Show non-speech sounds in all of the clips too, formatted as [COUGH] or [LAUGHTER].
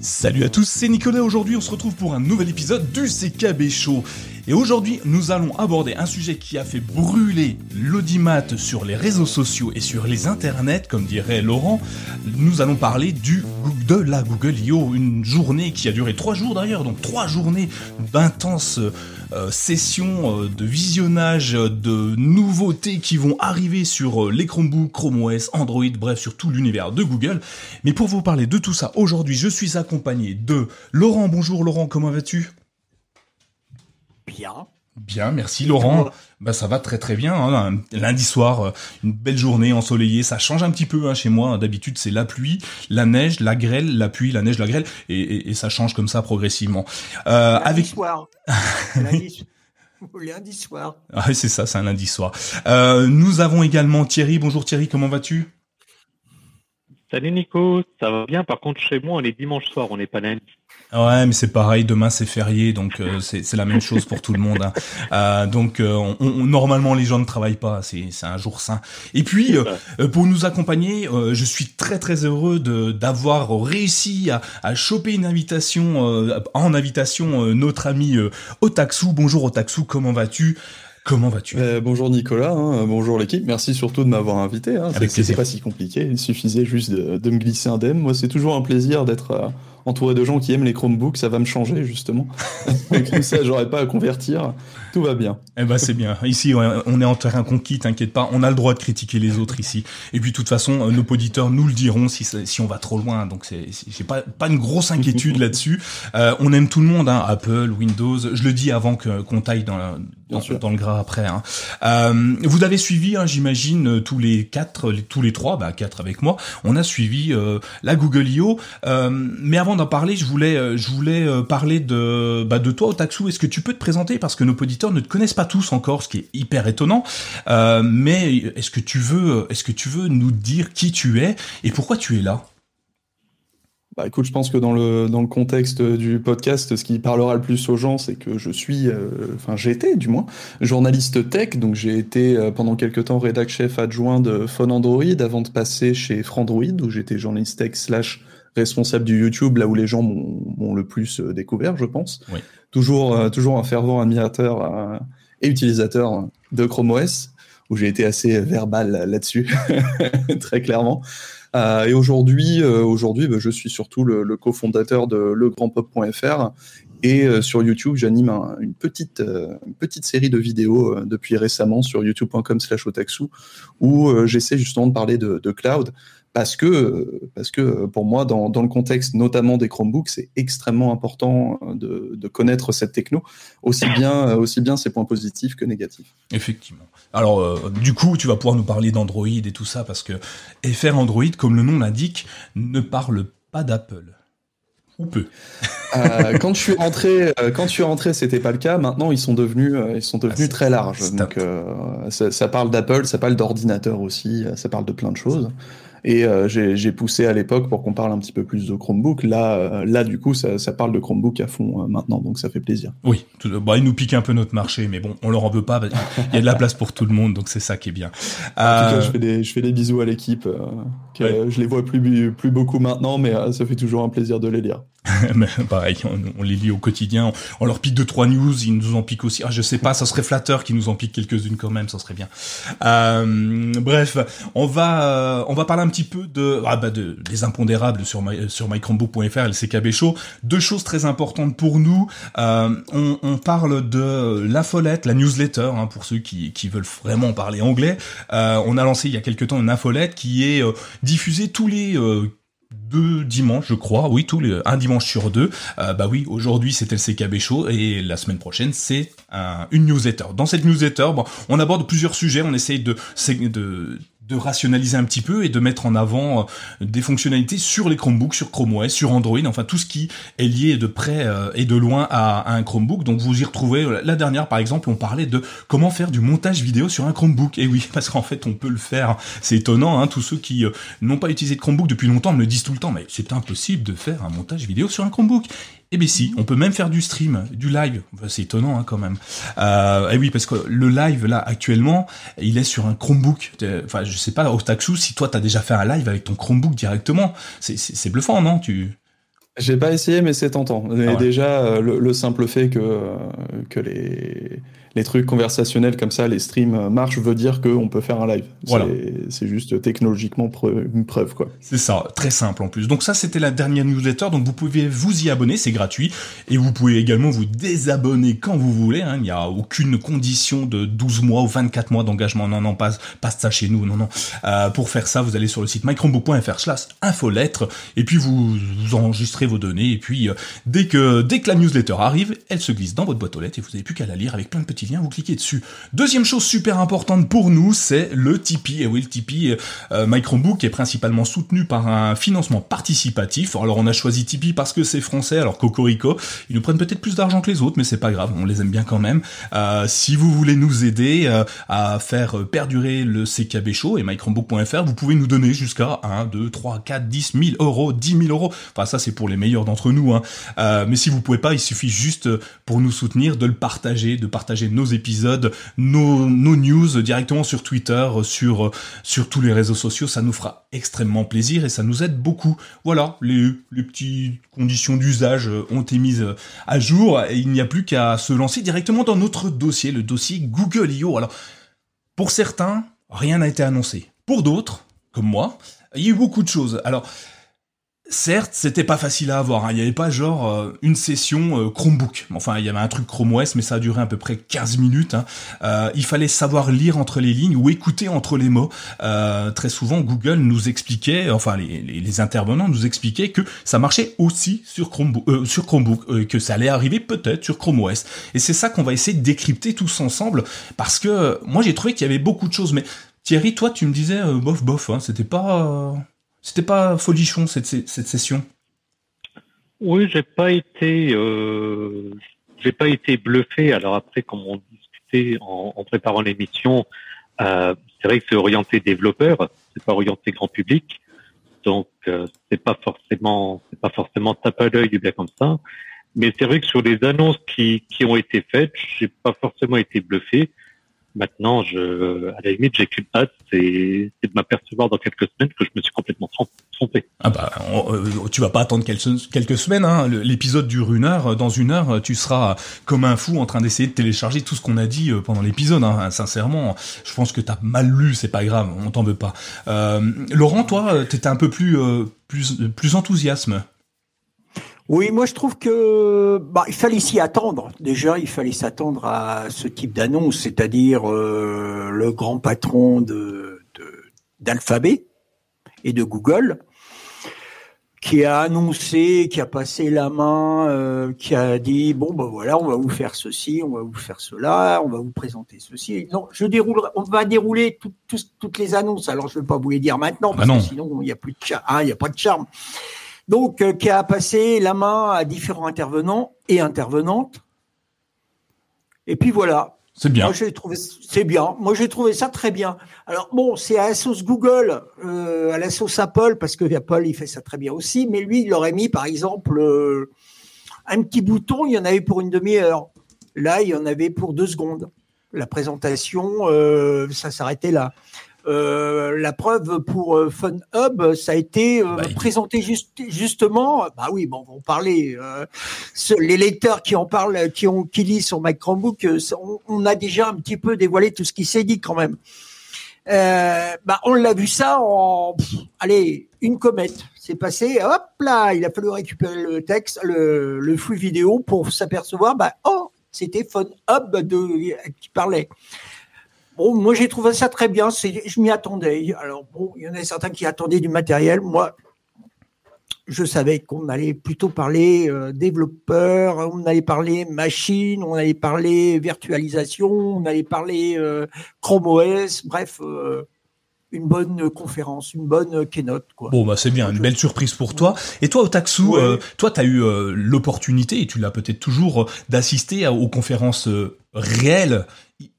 Salut à tous, c'est Nicolas. Aujourd'hui, on se retrouve pour un nouvel épisode du CKB Show. Et aujourd'hui, nous allons aborder un sujet qui a fait brûler l'audimat sur les réseaux sociaux et sur les internets, comme dirait Laurent. Nous allons parler de la Google I.O., une journée qui a duré trois jours d'ailleurs, donc trois journées d'intenses euh, sessions euh, de visionnage de nouveautés qui vont arriver sur euh, les Chromebooks, Chrome OS, Android, bref, sur tout l'univers de Google. Mais pour vous parler de tout ça, aujourd'hui, je suis accompagné de Laurent. Bonjour Laurent, comment vas-tu? Bien. Bien, merci Laurent. Bah ça va très très bien. Hein. Lundi soir, euh, une belle journée ensoleillée. Ça change un petit peu hein, chez moi. D'habitude c'est la pluie, la neige, la grêle, la pluie, la neige, la grêle, et, ça change comme ça progressivement. Euh, lundi avec soir. [LAUGHS] lundi... [LAUGHS] lundi soir. Ah, c'est ça, c'est un lundi soir. Euh, nous avons également Thierry. Bonjour Thierry, comment vas-tu? Salut Nico, ça va bien? Par contre, chez moi, on est dimanche soir, on n'est pas lundi. Ouais, mais c'est pareil. Demain c'est férié, donc euh, [LAUGHS] c'est la même chose pour tout le monde. Hein. Euh, donc euh, on, normalement les gens ne travaillent pas. C'est c'est un jour sain. Et puis pour nous accompagner, je suis très très heureux de d'avoir réussi à, à choper une invitation en invitation notre ami Otaksu. Bonjour Otaksu, comment vas-tu? Comment vas-tu? Bonjour Nicolas, hein, bonjour l'équipe, merci surtout de m'avoir invité. Hein. C'est pas si compliqué, il suffisait juste de, de me glisser un dem. Moi c'est toujours un plaisir d'être entouré de gens qui aiment les Chromebooks, ça va me changer justement. [LAUGHS] Comme ça, j'aurais pas à convertir. Tout va bien. Eh ben c'est bien. Ici, on est en terrain conquis, t'inquiète pas. On a le droit de critiquer les autres ici. Et puis, de toute façon, euh, nos auditeurs nous le diront si, si on va trop loin. Donc, c'est, j'ai pas pas une grosse inquiétude [LAUGHS] là-dessus. Euh, on aime tout le monde, hein, Apple, Windows. Je le dis avant que qu'on taille dans, dans, dans, le gras après. Hein. Euh, vous avez suivi, hein, j'imagine, tous les quatre, tous les trois, bah quatre avec moi. On a suivi euh, la Google I.O. Euh, mais avant d'en parler, je voulais, euh, je voulais euh, parler de, bah, de toi, Otaksu. Est-ce que tu peux te présenter? Parce que nos auditeurs ne te connaissent pas tous encore, ce qui est hyper étonnant. Euh, mais est-ce que tu veux, est-ce que tu veux nous dire qui tu es et pourquoi tu es là? Bah écoute, je pense que dans le, dans le contexte du podcast, ce qui parlera le plus aux gens, c'est que je suis, enfin j'ai été du moins, journaliste tech, donc j'ai été pendant quelques temps rédac chef adjoint de Phone Android avant de passer chez Frandroid, où j'étais journaliste tech slash responsable du YouTube, là où les gens m'ont le plus euh, découvert, je pense. Toujours, euh, toujours un fervent admirateur euh, et utilisateur de Chrome OS, où j'ai été assez verbal là-dessus, [LAUGHS] très clairement. Et aujourd'hui, aujourd'hui, bah, je suis surtout le, cofondateur de legrandpop.fr et sur YouTube, j'anime une petite, série de vidéos depuis récemment sur youtube.com/otaxu où j'essaie justement de parler de cloud parce que, parce que pour moi, dans, dans le contexte notamment des Chromebooks, c'est extrêmement important de, de, connaître cette techno, aussi bien, aussi bien ses points positifs que négatifs. Effectivement. Alors, euh, du coup, tu vas pouvoir nous parler d'Android et tout ça, parce que FR Android, comme le nom l'indique, ne parle pas d'Apple. Ou peu. euh, quand je suis rentré, euh, quand je suis rentré, c'était pas le cas. Maintenant, ils sont devenus, euh, ils sont devenus ah, très larges. Donc, ça, ça, parle d'Apple, ça parle d'ordinateur aussi, ça parle de plein de choses. Et euh, j'ai poussé à l'époque pour qu'on parle un petit peu plus de Chromebook. Là, euh, là du coup, ça, ça, parle de Chromebook à fond euh, maintenant, donc ça fait plaisir. Oui, tout, bah, ils nous piquent un peu notre marché, mais bon, on leur en veut pas. Il y a de la place pour tout le monde, donc c'est ça qui est bien. En tout cas, je fais des, je fais des bisous à l'équipe. Je les vois plus, plus beaucoup maintenant, mais ça fait toujours un plaisir de les lire. [LAUGHS] pareil, on, les lit au quotidien. On, leur pique deux trois news, ils nous en piquent aussi. Ah, je sais pas, ça serait flatteur qu'ils nous en piquent quelques-unes quand même, ça serait bien. Euh, bref, on va euh, on va parler un petit peu de ah bah de des impondérables sur my, sur mychromebook.fr et le CKB Show. Deux choses très importantes pour nous. Euh, on, on, parle de la la newsletter hein, pour ceux qui qui veulent vraiment parler anglais. Euh, on a lancé il y a quelques temps une infolette qui est euh, diffusée tous les deux dimanches, je crois, oui, tous les, un dimanche sur deux. Euh, bah oui, aujourd'hui c'était le CKB Show et la semaine prochaine c'est une newsletter. Dans cette newsletter, bon, on aborde plusieurs sujets, on essaye de de rationaliser un petit peu et de mettre en avant euh, des fonctionnalités sur les Chromebooks, sur Chrome OS, sur Android, enfin tout ce qui est lié de près euh, et de loin à, un Chromebook. Donc vous y retrouvez euh, la dernière par exemple, on parlait de comment faire du montage vidéo sur un Chromebook. Et oui, [LAUGHS] parce qu'en fait on peut le faire. C'est étonnant, hein, tous ceux qui n'ont pas utilisé de Chromebook depuis longtemps me le disent tout le temps, mais c'est impossible de faire un montage vidéo sur un Chromebook. Eh bien si, on peut même faire du stream, du live. Enfin, c'est étonnant hein, quand même. Euh, et oui, parce que le live là actuellement, il est sur un Chromebook. Enfin, je sais pas, Otaxu, si toi t'as déjà fait un live avec ton Chromebook directement, c'est bluffant, non Tu J'ai pas essayé, mais c'est tentant. Ah ouais. Déjà, euh, le, le simple fait que euh, que les les trucs conversationnels comme ça, les streams euh, marchent, veut dire qu'on peut faire un live. Voilà. C'est- juste technologiquement une preuve, quoi. C'est ça, très simple en plus. Donc ça, c'était la dernière newsletter. Donc vous pouvez vous y abonner, c'est gratuit. Et vous pouvez également vous désabonner quand vous voulez. hein. Il n'y a aucune condition de 12 mois ou 24 mois d'engagement. Non, non, pas, pas ça chez nous. Non, non. Euh, pour faire ça, vous allez sur le site microbook.fr slash infolettre. Et puis vous, vous enregistrez vos données. Et puis euh, dès que dès que la newsletter arrive, elle se glisse dans votre boîte aux lettres et vous n'avez plus qu'à la lire avec plein de petits liens. Vous cliquez dessus. Deuxième chose super importante pour nous, c'est le Tipeee. Et oui, le Tipeee, euh, My Chromebook est principalement soutenu par un financement participatif. Alors on a choisi Tipeee parce que c'est français, alors Cocorico, ils nous prennent peut-être plus d'argent que les autres, mais c'est pas grave, on les aime bien quand même. Euh, si vous voulez nous aider euh, à faire perdurer le CKB Show et mychromebook.fr, vous pouvez nous donner jusqu'à 1, 2, 3, 4, 10 000 euros, 10 000 euros. Enfin ça c'est pour les meilleurs d'entre nous. Hein. Euh, mais si vous pouvez pas, il suffit juste euh, pour nous soutenir de le partager, de partager nos épisodes, nos, news directement sur Twitter, sur sur tous les réseaux sociaux, ça nous fera extrêmement plaisir et ça nous aide beaucoup. Voilà, les, les petites conditions d'usage ont été mises à jour et il n'y a plus qu'à se lancer directement dans notre dossier, le dossier Google I.O. Alors, pour certains, rien n'a été annoncé. Pour d'autres, comme moi, il y a eu beaucoup de choses. Alors, Certes, c'était pas facile à avoir. hein. Il n'y avait pas genre euh, une session euh, Chromebook. Enfin, il y avait un truc Chrome OS, mais ça a duré à peu près 15 minutes. hein. Euh, il fallait savoir lire entre les lignes ou écouter entre les mots. Très souvent, Google nous expliquait, enfin les, intervenants nous expliquaient que ça marchait aussi sur Chromebook, sur Chromebook que ça allait arriver peut-être sur Chrome OS. Et c'est ça qu'on va essayer de décrypter tous ensemble, parce que moi j'ai trouvé qu'il y avait beaucoup de choses. Mais Thierry, toi, tu me disais bof bof. Hein, c'était pas c'était pas folichon cette, cette session? Oui, j'ai pas été, euh, j'ai pas été bluffé. Alors après, comme on discutait en, préparant l'émission, euh, c'est vrai que c'est orienté développeur, c'est pas orienté grand public, donc euh, c'est pas forcément, c'est pas forcément tape à l'œil du bien comme ça. Mais c'est vrai que sur les annonces qui, qui ont été faites, j'ai pas forcément été bluffé. Maintenant, je, à la limite, j'ai qu'une hâte, c'est de m'apercevoir dans quelques semaines que je me suis complètement trom- trompé. Ah bah, euh, tu vas pas attendre quelques, semaines. Hein. L'épisode dure une heure. Dans une heure, tu seras comme un fou en train d'essayer de télécharger tout ce qu'on a dit euh, pendant l'épisode. Hein. Sincèrement, je pense que t'as mal lu. C'est pas grave, on t'en veut pas. Euh, Laurent, toi, t'étais un peu plus euh, plus plus enthousiasme. Oui, moi je trouve que bah, il fallait s'y attendre. Déjà, il fallait s'attendre à ce type d'annonce, c'est-à-dire euh, le grand patron de de- d'Alphabet et de Google qui a annoncé, qui a passé la main, euh, qui a dit bon ben voilà, on va vous faire ceci, on va vous faire cela, on va vous présenter ceci. Non, je déroulerai, on va dérouler tout- tout- toutes les annonces. Alors je ne vais pas vous les dire maintenant Bah parce que sinon il n'y a plus de charme, il y a pas de charme. Donc, euh, qui a passé la main à différents intervenants et intervenantes. Et puis voilà. C'est bien. Moi, j'ai trouvé c'est bien. Moi, j'ai trouvé ça très bien. Alors bon, c'est à la sauce Google, euh, à la sauce Apple, parce que Apple il fait ça très bien aussi. Mais lui, il aurait mis, par exemple, euh, un petit bouton. Il y en avait pour une demi-heure. Là, il y en avait pour deux secondes. La présentation, ça s'arrêtait là. Euh, la preuve pour euh, Fun Hub, ça a été euh, Bah, présenté juste, justement. Bah oui, bon, on va en parler. euh, ce- les lecteurs qui en parlent, qui ont qui lisent sur Mac Chromebook, on, on a déjà un petit peu dévoilé tout ce qui s'est dit quand même. Bah, on l'a vu ça en, pff, allez, une comète. C'est passé, hop là, il a fallu récupérer le texte, le, le flux vidéo pour s'apercevoir, bah, oh, c'était Fun Hub de, qui parlait. Bon, moi j'ai trouvé ça très bien, c'est, je m'y attendais. Alors bon, il y en a certains qui attendaient du matériel. Moi, je savais qu'on allait plutôt parler euh, développeur, on allait parler machine, on allait parler virtualisation, on allait parler euh, Chrome OS, bref, euh, une bonne conférence, une bonne keynote. Quoi. Bon bah c'est bien, une belle surprise pour toi. Et toi Otaxu, Ouais. euh, toi t'as eu euh, l'opportunité et tu l'as peut-être toujours d'assister aux conférences euh, réelles,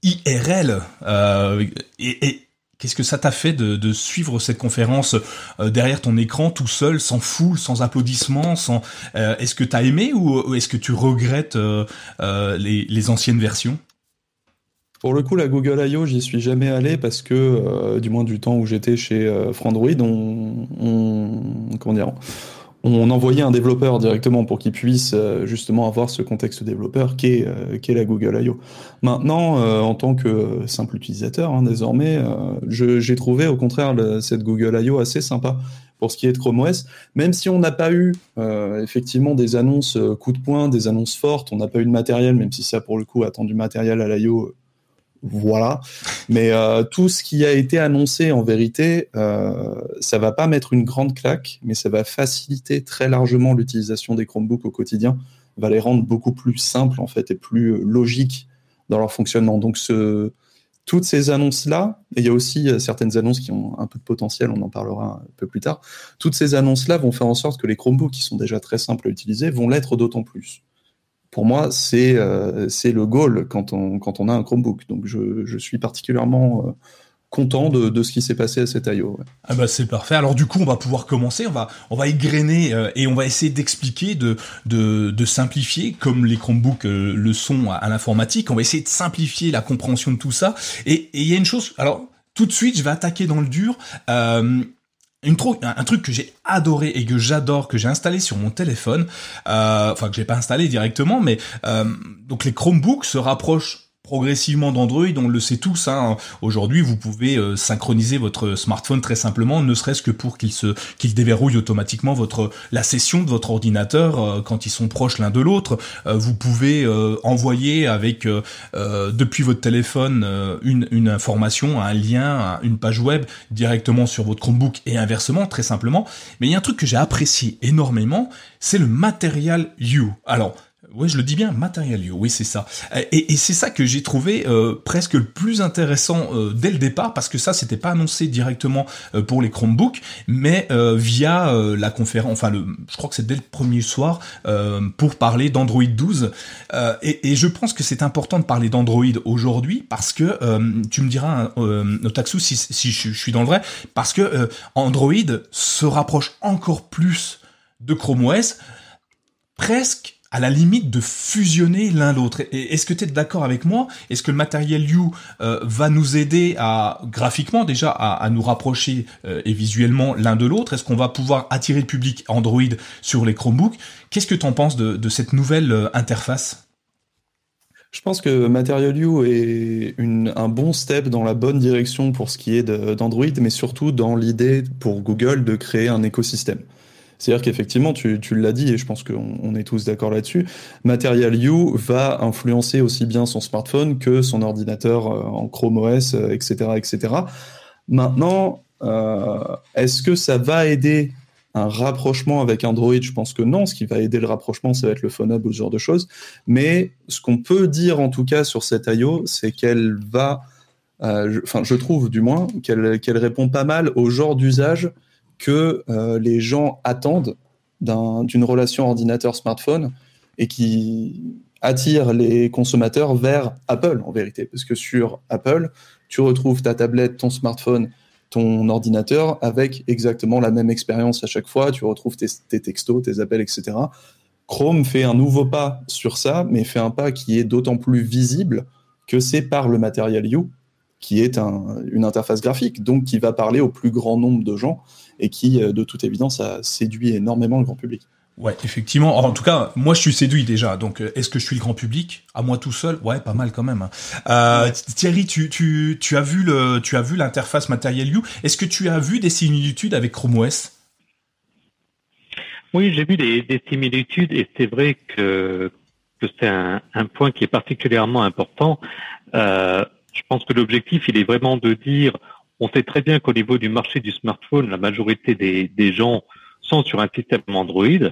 IRL. euh, et Qu'est-ce que ça t'a fait de, suivre cette conférence derrière ton écran tout seul, sans foule, sans applaudissements, sans Est-ce que t'as aimé ou, est-ce que tu regrettes les, anciennes versions? Pour le coup, la Google I.O., j'y suis jamais allé parce que, euh, du moins du temps où j'étais chez euh, Frandroid, on, on, comment dire, on envoyait un développeur directement pour qu'il puisse euh, justement avoir ce contexte développeur qu'est est la Google I.O. Maintenant, en tant que simple utilisateur, hein, désormais, j'ai trouvé au contraire cette Google I.O. assez sympa pour ce qui est de Chrome OS, même si on n'a pas eu effectivement des annonces coup de poing, des annonces fortes, on n'a pas eu de matériel, même si ça pour le coup attend du matériel à l'I.O voilà. Mais euh, tout ce qui a été annoncé, en vérité, euh, ça va pas mettre une grande claque, mais ça va faciliter très largement l'utilisation des Chromebooks au quotidien, va les rendre beaucoup plus simples en fait et plus euh, logiques dans leur fonctionnement. Donc toutes ces annonces-là, et il y a aussi certaines annonces qui ont un peu de potentiel, on en parlera un peu plus tard, toutes ces annonces-là vont faire en sorte que les Chromebooks, qui sont déjà très simples à utiliser, vont l'être d'autant plus pour moi, c'est euh, c'est le goal quand on, quand on a un Chromebook. Donc, je, je suis particulièrement euh, content de, de, ce qui s'est passé à cet I.O. Ah bah c'est parfait. Alors du coup, on va pouvoir commencer. On va on va égrener euh, et on va essayer d'expliquer, de, de, simplifier, comme les Chromebooks le sont à, l'informatique. On va essayer de simplifier la compréhension de tout ça. Et il y a une chose. Alors tout de suite, je vais attaquer dans le dur. Une un truc que j'ai adoré et que j'adore, que j'ai installé sur mon téléphone, euh, enfin que j'ai pas installé directement, mais euh, donc les Chromebooks se rapprochent progressivement d'Android, on le sait tous. Hein. Aujourd'hui, vous pouvez euh, synchroniser votre smartphone très simplement, ne serait-ce que pour qu'il se qu'il déverrouille automatiquement votre la session de votre ordinateur euh, quand ils sont proches l'un de l'autre. Euh, vous pouvez envoyer avec depuis votre téléphone une, une information, un lien, une page web directement sur votre Chromebook et inversement, très simplement. Mais il y a un truc que j'ai apprécié énormément, c'est le Material You. Alors oui, je le dis bien, Materialio, oui, c'est ça. Et, et c'est ça que j'ai trouvé euh, presque le plus intéressant euh, dès le départ, parce que ça, c'était pas annoncé directement euh, pour les Chromebooks, mais via la conférence, enfin, le, je crois que c'est dès le premier soir, pour parler d'Android 12. Et, et, je pense que c'est important de parler d'Android aujourd'hui, parce que, tu me diras, Notaxu, si, si je, je, suis dans le vrai, parce que Android se rapproche encore plus de Chrome OS, presque à la limite de fusionner l'un l'autre. Est-ce que tu es d'accord avec moi? Est-ce que le matériel You euh, va nous aider à graphiquement déjà à, nous rapprocher euh, et visuellement l'un de l'autre? Est-ce qu'on va pouvoir attirer le public Android sur les Chromebooks? Qu'est-ce que tu en penses de, cette nouvelle euh, interface? Je pense que Material You est un bon step dans la bonne direction pour ce qui est d'Android, mais surtout dans l'idée pour Google de créer un écosystème. C'est-à-dire qu'effectivement, tu, tu l'as dit, et je pense qu'on on est tous d'accord là-dessus, Material You va influencer aussi bien son smartphone que son ordinateur euh, en Chrome OS, etc., euh, etc. Maintenant, euh, est-ce que ça va aider un rapprochement avec Android, je pense que non. Ce qui va aider le rapprochement, ça va être le phone hub ou ce genre de choses. Mais ce qu'on peut dire en tout cas sur cette IO, c'est qu'elle va, enfin, je, trouve du moins qu'elle répond pas mal au genre d'usage que euh, les gens attendent d'une relation ordinateur-smartphone et qui attire les consommateurs vers Apple en vérité. Parce que sur Apple, tu retrouves ta tablette, ton smartphone, ton ordinateur avec exactement la même expérience à chaque fois. Tu retrouves tes, textos, tes appels, etc. Chrome fait un nouveau pas sur ça, mais fait un pas qui est d'autant plus visible que c'est par le matériel You, qui est une interface graphique, donc qui va parler au plus grand nombre de gens et qui, euh, de toute évidence, a séduit énormément le grand public. Ouais, effectivement. En tout cas, moi, je suis séduit déjà. Donc, euh, est-ce que je suis le grand public? À moi tout seul? Ouais, pas mal quand même. Euh, Thierry, tu, tu, tu as vu le, tu as vu l'interface Material You. Est-ce que tu as vu des similitudes avec Chrome OS Oui, j'ai vu des, des, similitudes et c'est vrai que, que c'est un, un, point qui est particulièrement important. Euh, je pense que l'objectif, il est vraiment de dire on sait très bien qu'au niveau du marché du smartphone, la majorité des, gens sont sur un système Android.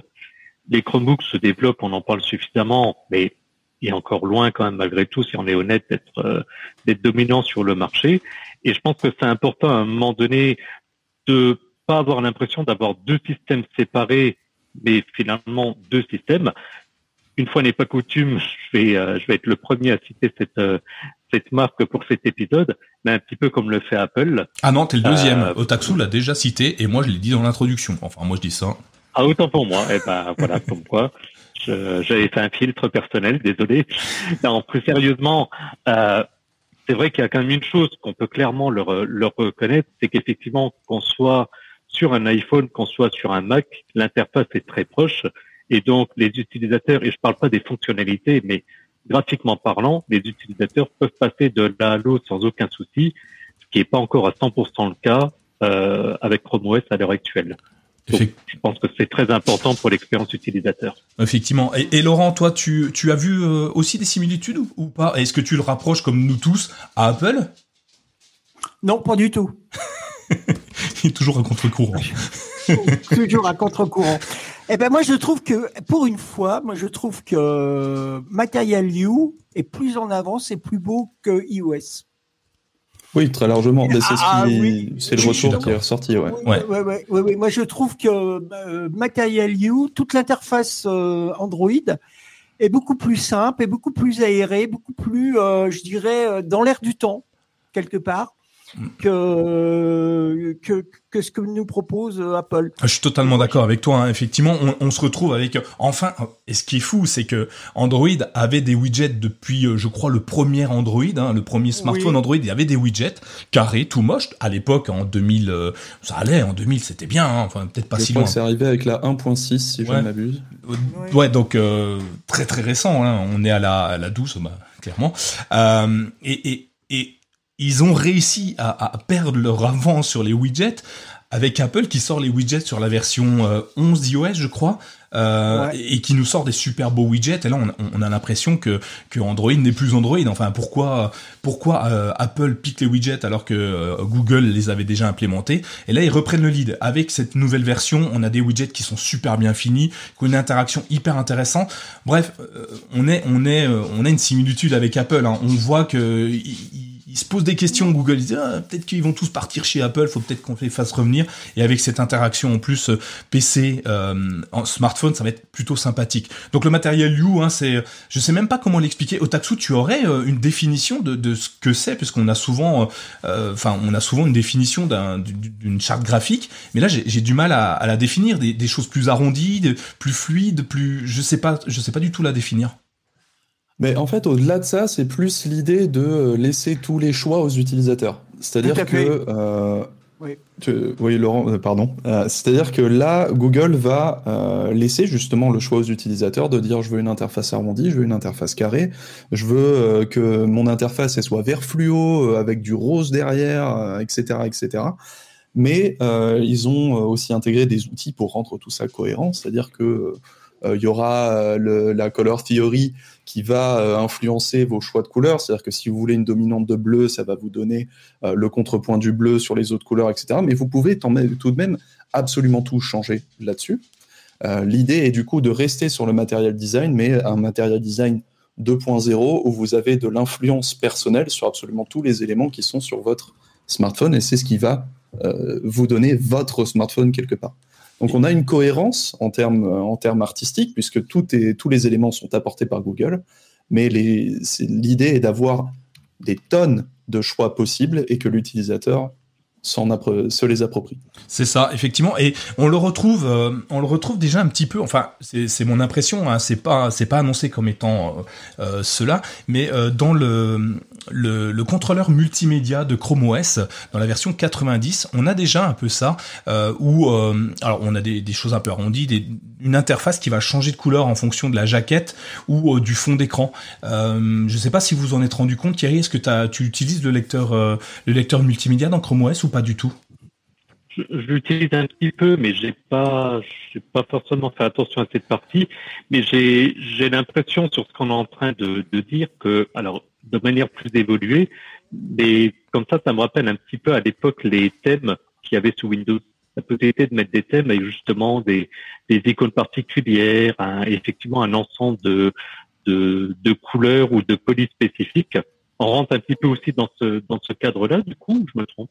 Les Chromebooks se développent, on en parle suffisamment, mais il est encore loin quand même malgré tout, si on est honnête, d'être euh, d'être dominant sur le marché. Et je pense que c'est important à un moment donné de pas avoir l'impression d'avoir deux systèmes séparés, mais finalement deux systèmes. Une fois n'est pas coutume, je vais, je vais être le premier à citer cette, cette marque pour cet épisode, mais un petit peu comme le fait Apple. Ah non, t'es le deuxième. Euh, Otaksu l'a déjà cité et moi je l'ai dit dans l'introduction. Enfin, moi je dis ça. Ah autant pour moi. Eh ben voilà, comme quoi. J'avais fait un filtre personnel, désolé. Non, plus sérieusement, euh, c'est vrai qu'il y a quand même une chose qu'on peut clairement leur, leur reconnaître, c'est qu'effectivement, qu'on soit sur un iPhone, qu'on soit sur un Mac, l'interface est très proche. Et donc, les utilisateurs, et je parle pas des fonctionnalités, mais graphiquement parlant, les utilisateurs peuvent passer de l'un à l'autre sans aucun souci, ce qui n'est pas encore à 100% le cas euh, avec Chrome OS à l'heure actuelle. je pense que c'est très important pour l'expérience utilisateur. Effectivement. Et, Laurent, toi, tu, tu as vu euh, aussi des similitudes ou, pas? Est-ce que tu le rapproches comme nous tous à Apple? Non, pas du tout. [LAUGHS] Il est toujours à contre-courant. [LAUGHS] toujours à contre-courant. Eh ben moi je trouve que pour une fois, moi je trouve que Material You est plus en avance et plus beau que iOS. Oui, très largement. c'est ah, c'est le retour qui est ressorti, ouais. Ouais. Ouais, Moi je trouve que euh, Material You, toute l'interface euh, Android est beaucoup plus simple, et beaucoup plus aérée, beaucoup plus, euh, je dirais, dans l'air du temps quelque part que, que, que ce que nous propose euh, Apple. Je suis totalement d'accord avec toi. Hein. Effectivement, on, on, se retrouve avec enfin. Et ce qui est fou, c'est que Android avait des widgets depuis, euh, je crois, le premier Android, hein, le premier smartphone Android. Il y avait des widgets carrés, tout moche. À l'époque, en 2000, euh, ça allait. En 2000, c'était bien. Hein. Enfin, peut-être pas si loin. C'est arrivé avec la 1.6, si je ne m'abuse. Ouais, donc très très récent. Hein. On est à la, à la 12, bah, clairement. et, et, et ils ont réussi à, perdre leur avance sur les widgets avec Apple qui sort les widgets sur la version 11 euh, d'iOS, je crois, euh, et qui nous sort des super beaux widgets. Et là, on, a l'impression que, que Android n'est plus Android. Enfin, pourquoi pourquoi euh, Apple pique les widgets alors que Google les avait déjà implémentés? Et là, ils reprennent le lead. Avec cette nouvelle version, on a des widgets qui sont super bien finis, qui ont une interaction hyper intéressante. Bref, on est on est on a une similitude avec Apple. Hein. On voit que ils se posent des questions. Google ils disent ah, peut-être qu'ils vont tous partir chez Apple, faut peut-être qu'on les fasse revenir. Et avec cette interaction en plus euh, PC, euh, en smartphone, ça va être plutôt sympathique. Donc le matériel You, hein, c'est, je sais même pas comment l'expliquer. Otaksu, tu aurais euh, une définition de, ce que c'est, puisqu'on a souvent, enfin, on a souvent une définition d'une charte graphique, mais là j'ai du mal à, la définir. Des, des, choses plus arrondies, plus fluides, plus, je sais pas, je sais pas du tout la définir. Mais en fait, au-delà de ça, c'est plus l'idée de euh, laisser tous les choix aux utilisateurs. C'est-à-dire que. Euh, oui. Laurent, euh, pardon. C'est-à-dire que là, Google va laisser justement le choix aux utilisateurs de dire je veux une interface arrondie, je veux une interface carrée, je veux que mon interface elle soit vert fluo avec du rose derrière, etc., etc. Mais ils ont aussi intégré des outils pour rendre tout ça cohérent. C'est-à-dire que il y aura la color theory qui va euh, influencer vos choix de couleurs. C'est-à-dire que si vous voulez une dominante de bleu, ça va vous donner euh, le contrepoint du bleu sur les autres couleurs, etc. Mais vous pouvez tout de même absolument tout changer là-dessus. Euh, l'idée est du coup de rester sur le matériel design, mais un matériel design 2.0 où vous avez de l'influence personnelle sur absolument tous les éléments qui sont sur votre smartphone et c'est ce qui va vous donner votre smartphone quelque part. Donc on a une cohérence en termes artistiques puisque tout est, tous les éléments sont apportés par Google, mais l'idée est d'avoir des tonnes de choix possibles et que l'utilisateur se les approprie. C'est ça, effectivement, et on le retrouve, euh, on le retrouve déjà un petit peu. Enfin, c'est mon impression. Hein, c'est pas, c'est pas annoncé comme étant euh, euh cela, mais dans le, le, le contrôleur multimédia de Chrome OS, dans la version 90, on a déjà un peu ça, où alors on a des, choses un peu arrondies, une interface qui va changer de couleur en fonction de la jaquette ou du fond d'écran. je sais pas si vous en êtes rendu compte, Thierry. Est-ce que tu utilises le lecteur, le lecteur multimédia dans Chrome OS pas du tout? Je, l'utilise un petit peu, mais j'ai pas, pas forcément fait attention à cette partie. Mais j'ai, l'impression sur ce qu'on est en train de, de, dire que, alors, de manière plus évoluée, mais comme ça, ça me rappelle un petit peu à l'époque les thèmes qu'il y avait sous Windows. La possibilité de mettre des thèmes avec justement des, des icônes particulières, effectivement un ensemble de, de, de couleurs ou de polices spécifiques. On rentre un petit peu aussi dans ce, dans ce cadre-là, du coup, je me trompe?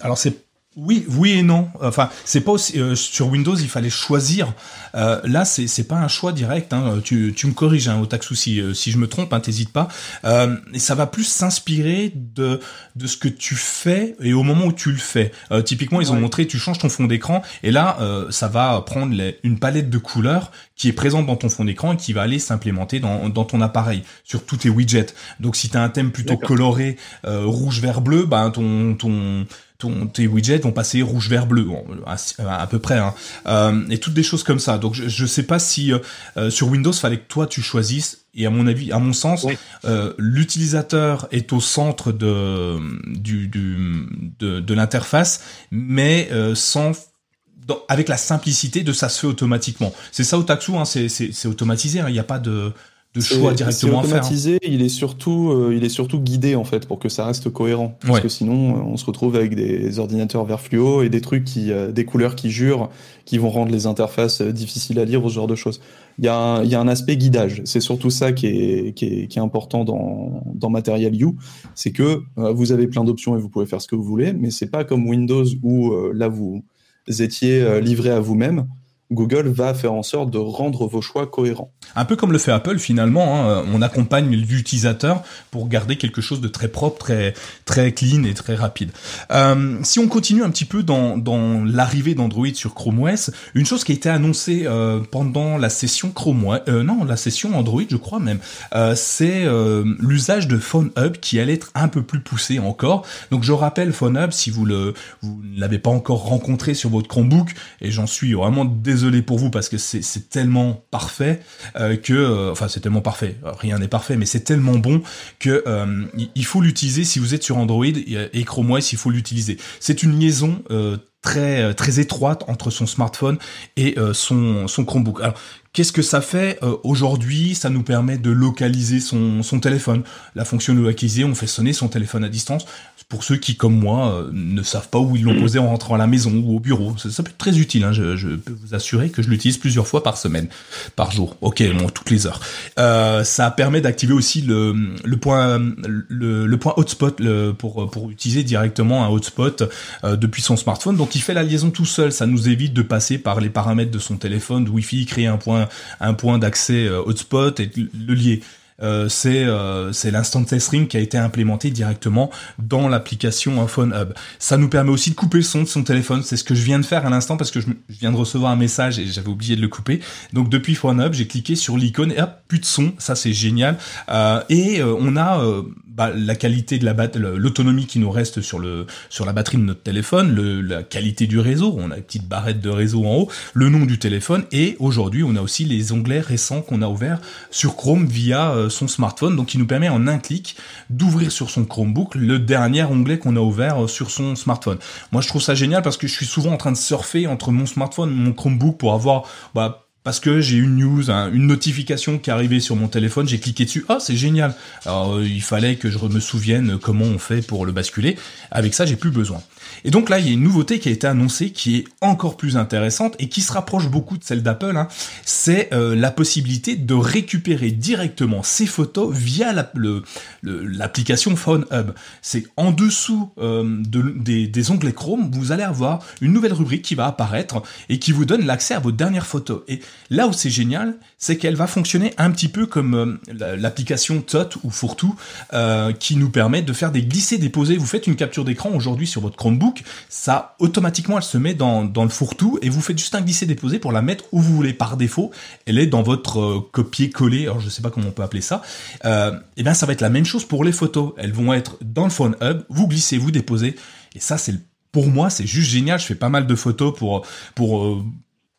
Alors c'est Oui, oui et non. Enfin, c'est pas aussi euh, sur Windows, il fallait choisir. Euh, là, c'est c'est pas un choix direct. Hein. Tu, tu me corriges, hein, au souci euh, si je me trompe, hein, t'hésites pas. Euh, et ça va plus s'inspirer de de ce que tu fais et au moment où tu le fais. Euh, typiquement, ils ont montré, tu changes ton fond d'écran et là, ça va prendre une palette de couleurs qui est présente dans ton fond d'écran et qui va aller s'implémenter dans, dans ton appareil sur tous tes widgets. Donc, si tu as un thème plutôt coloré, rouge, vert, bleu, ben ton ton ton, tes widgets vont passer rouge, vert, bleu, à, peu près, hein. euh, et toutes des choses comme ça. Donc je, je sais pas si euh, euh, sur Windows fallait que toi tu choisisses. Et à mon avis, à mon sens, l'utilisateur est au centre de du, du de, de l'interface, mais sans avec la simplicité de ça se fait automatiquement. C'est ça au Taxu, hein, c'est automatisé, hein. il n'y a pas de de choix directement à faire. automatisé, il est surtout, euh, il est surtout guidé en fait pour que ça reste cohérent. Parce que sinon, euh, on se retrouve avec des ordinateurs vert fluo et des trucs qui, euh, des couleurs qui jurent, qui vont rendre les interfaces difficiles à lire ou ce genre de choses. Il y a un, il y a un aspect guidage. C'est surtout ça qui est, qui est, qui est important dans, dans Material You. C'est que vous avez plein d'options et vous pouvez faire ce que vous voulez, mais c'est pas comme Windows où là vous étiez livré à vous-même. Google va faire en sorte de rendre vos choix cohérents. Un peu comme le fait Apple finalement, hein, on accompagne l'utilisateur pour garder quelque chose de très propre, très très clean et très rapide. Euh, si on continue un petit peu dans, dans l'arrivée d'Android sur Chrome OS, une chose qui a été annoncée euh, pendant la session Chrome OS, euh, non la session Android je crois même, c'est l'usage de Phone Hub qui allait être un peu plus poussé encore. Donc je rappelle Phone Hub si vous le vous ne l'avez pas encore rencontré sur votre Chromebook et j'en suis vraiment désolé désolé pour vous parce que c'est tellement parfait euh, que, euh, enfin c'est tellement parfait, rien n'est parfait, mais c'est tellement bon que euh, il faut l'utiliser si vous êtes sur Android et, Chrome OS, il faut l'utiliser. C'est une liaison très très étroite entre son smartphone et son son Chromebook. Alors Qu'est-ce que ça fait aujourd'hui? Ça nous permet de localiser son, son téléphone. La fonction de localiser, on fait sonner son téléphone à distance pour ceux qui, comme moi, euh, ne savent pas où ils l'ont mm. posé en rentrant à la maison ou au bureau. Ça, peut être très utile. Hein. Je, je, peux vous assurer que je l'utilise plusieurs fois par semaine, par jour. Ok, bon, toutes les heures. Euh, ça permet d'activer aussi le, le point le, le point hotspot le, pour pour utiliser directement un hotspot euh, depuis son smartphone. Donc, il fait la liaison tout seul. Ça nous évite de passer par les paramètres de son téléphone, de Wi-Fi, créer un point un point d'accès euh, hotspot et le lier. Euh, c'est euh, c'est string qui a été implémenté directement dans l'application Phone Hub. Ça nous permet aussi de couper le son de son téléphone. C'est ce que je viens de faire à l'instant parce que je, viens de recevoir un message et j'avais oublié de le couper. Donc depuis Phone Hub, j'ai cliqué sur l'icône et hop, plus de son. Ça c'est génial. Euh, et on a bah, la qualité de la l'autonomie qui nous reste sur le sur la batterie de notre téléphone, le, la qualité du réseau, on a une petite barrette de réseau en haut, le nom du téléphone. Et aujourd'hui on a aussi les onglets récents qu'on a ouverts sur Chrome via euh, son smartphone, donc qui nous permet en un clic d'ouvrir sur son Chromebook le dernier onglet qu'on a ouvert euh, sur son smartphone. Moi je trouve ça génial parce que je suis souvent en train de surfer entre mon smartphone et mon Chromebook pour avoir bah, parce que j'ai une news, une notification qui est arrivée sur mon téléphone, j'ai cliqué dessus, ah c'est génial. Alors euh, il fallait que je me souvienne comment on fait pour le basculer. Avec ça, j'ai plus besoin. Et donc là, il y a une nouveauté qui a été annoncée qui est encore plus intéressante et qui se rapproche beaucoup de celle d'Apple. Hein. C'est euh, la possibilité de récupérer directement ces photos via l'application Phone Hub. C'est en dessous euh, des, onglets Chrome, vous allez avoir une nouvelle rubrique qui va apparaître et qui vous donne l'accès à vos dernières photos. Et là où c'est génial, c'est qu'elle va fonctionner un petit peu comme euh, l'application Tot ou Fourtou qui nous permet de faire des glisser-déposer. Vous faites une capture d'écran aujourd'hui sur votre Chromebook ça automatiquement elle se met dans, le fourre-tout et vous faites juste un glisser-déposer pour la mettre où vous voulez par défaut. Elle est dans votre euh, copier-coller, alors je sais pas comment on peut appeler ça. Euh, et bien ça va être la même chose pour les photos. Elles vont être dans le Phone Hub, vous glissez, vous déposez. Et ça c'est pour moi, c'est juste génial. Je fais pas mal de photos pour pour euh,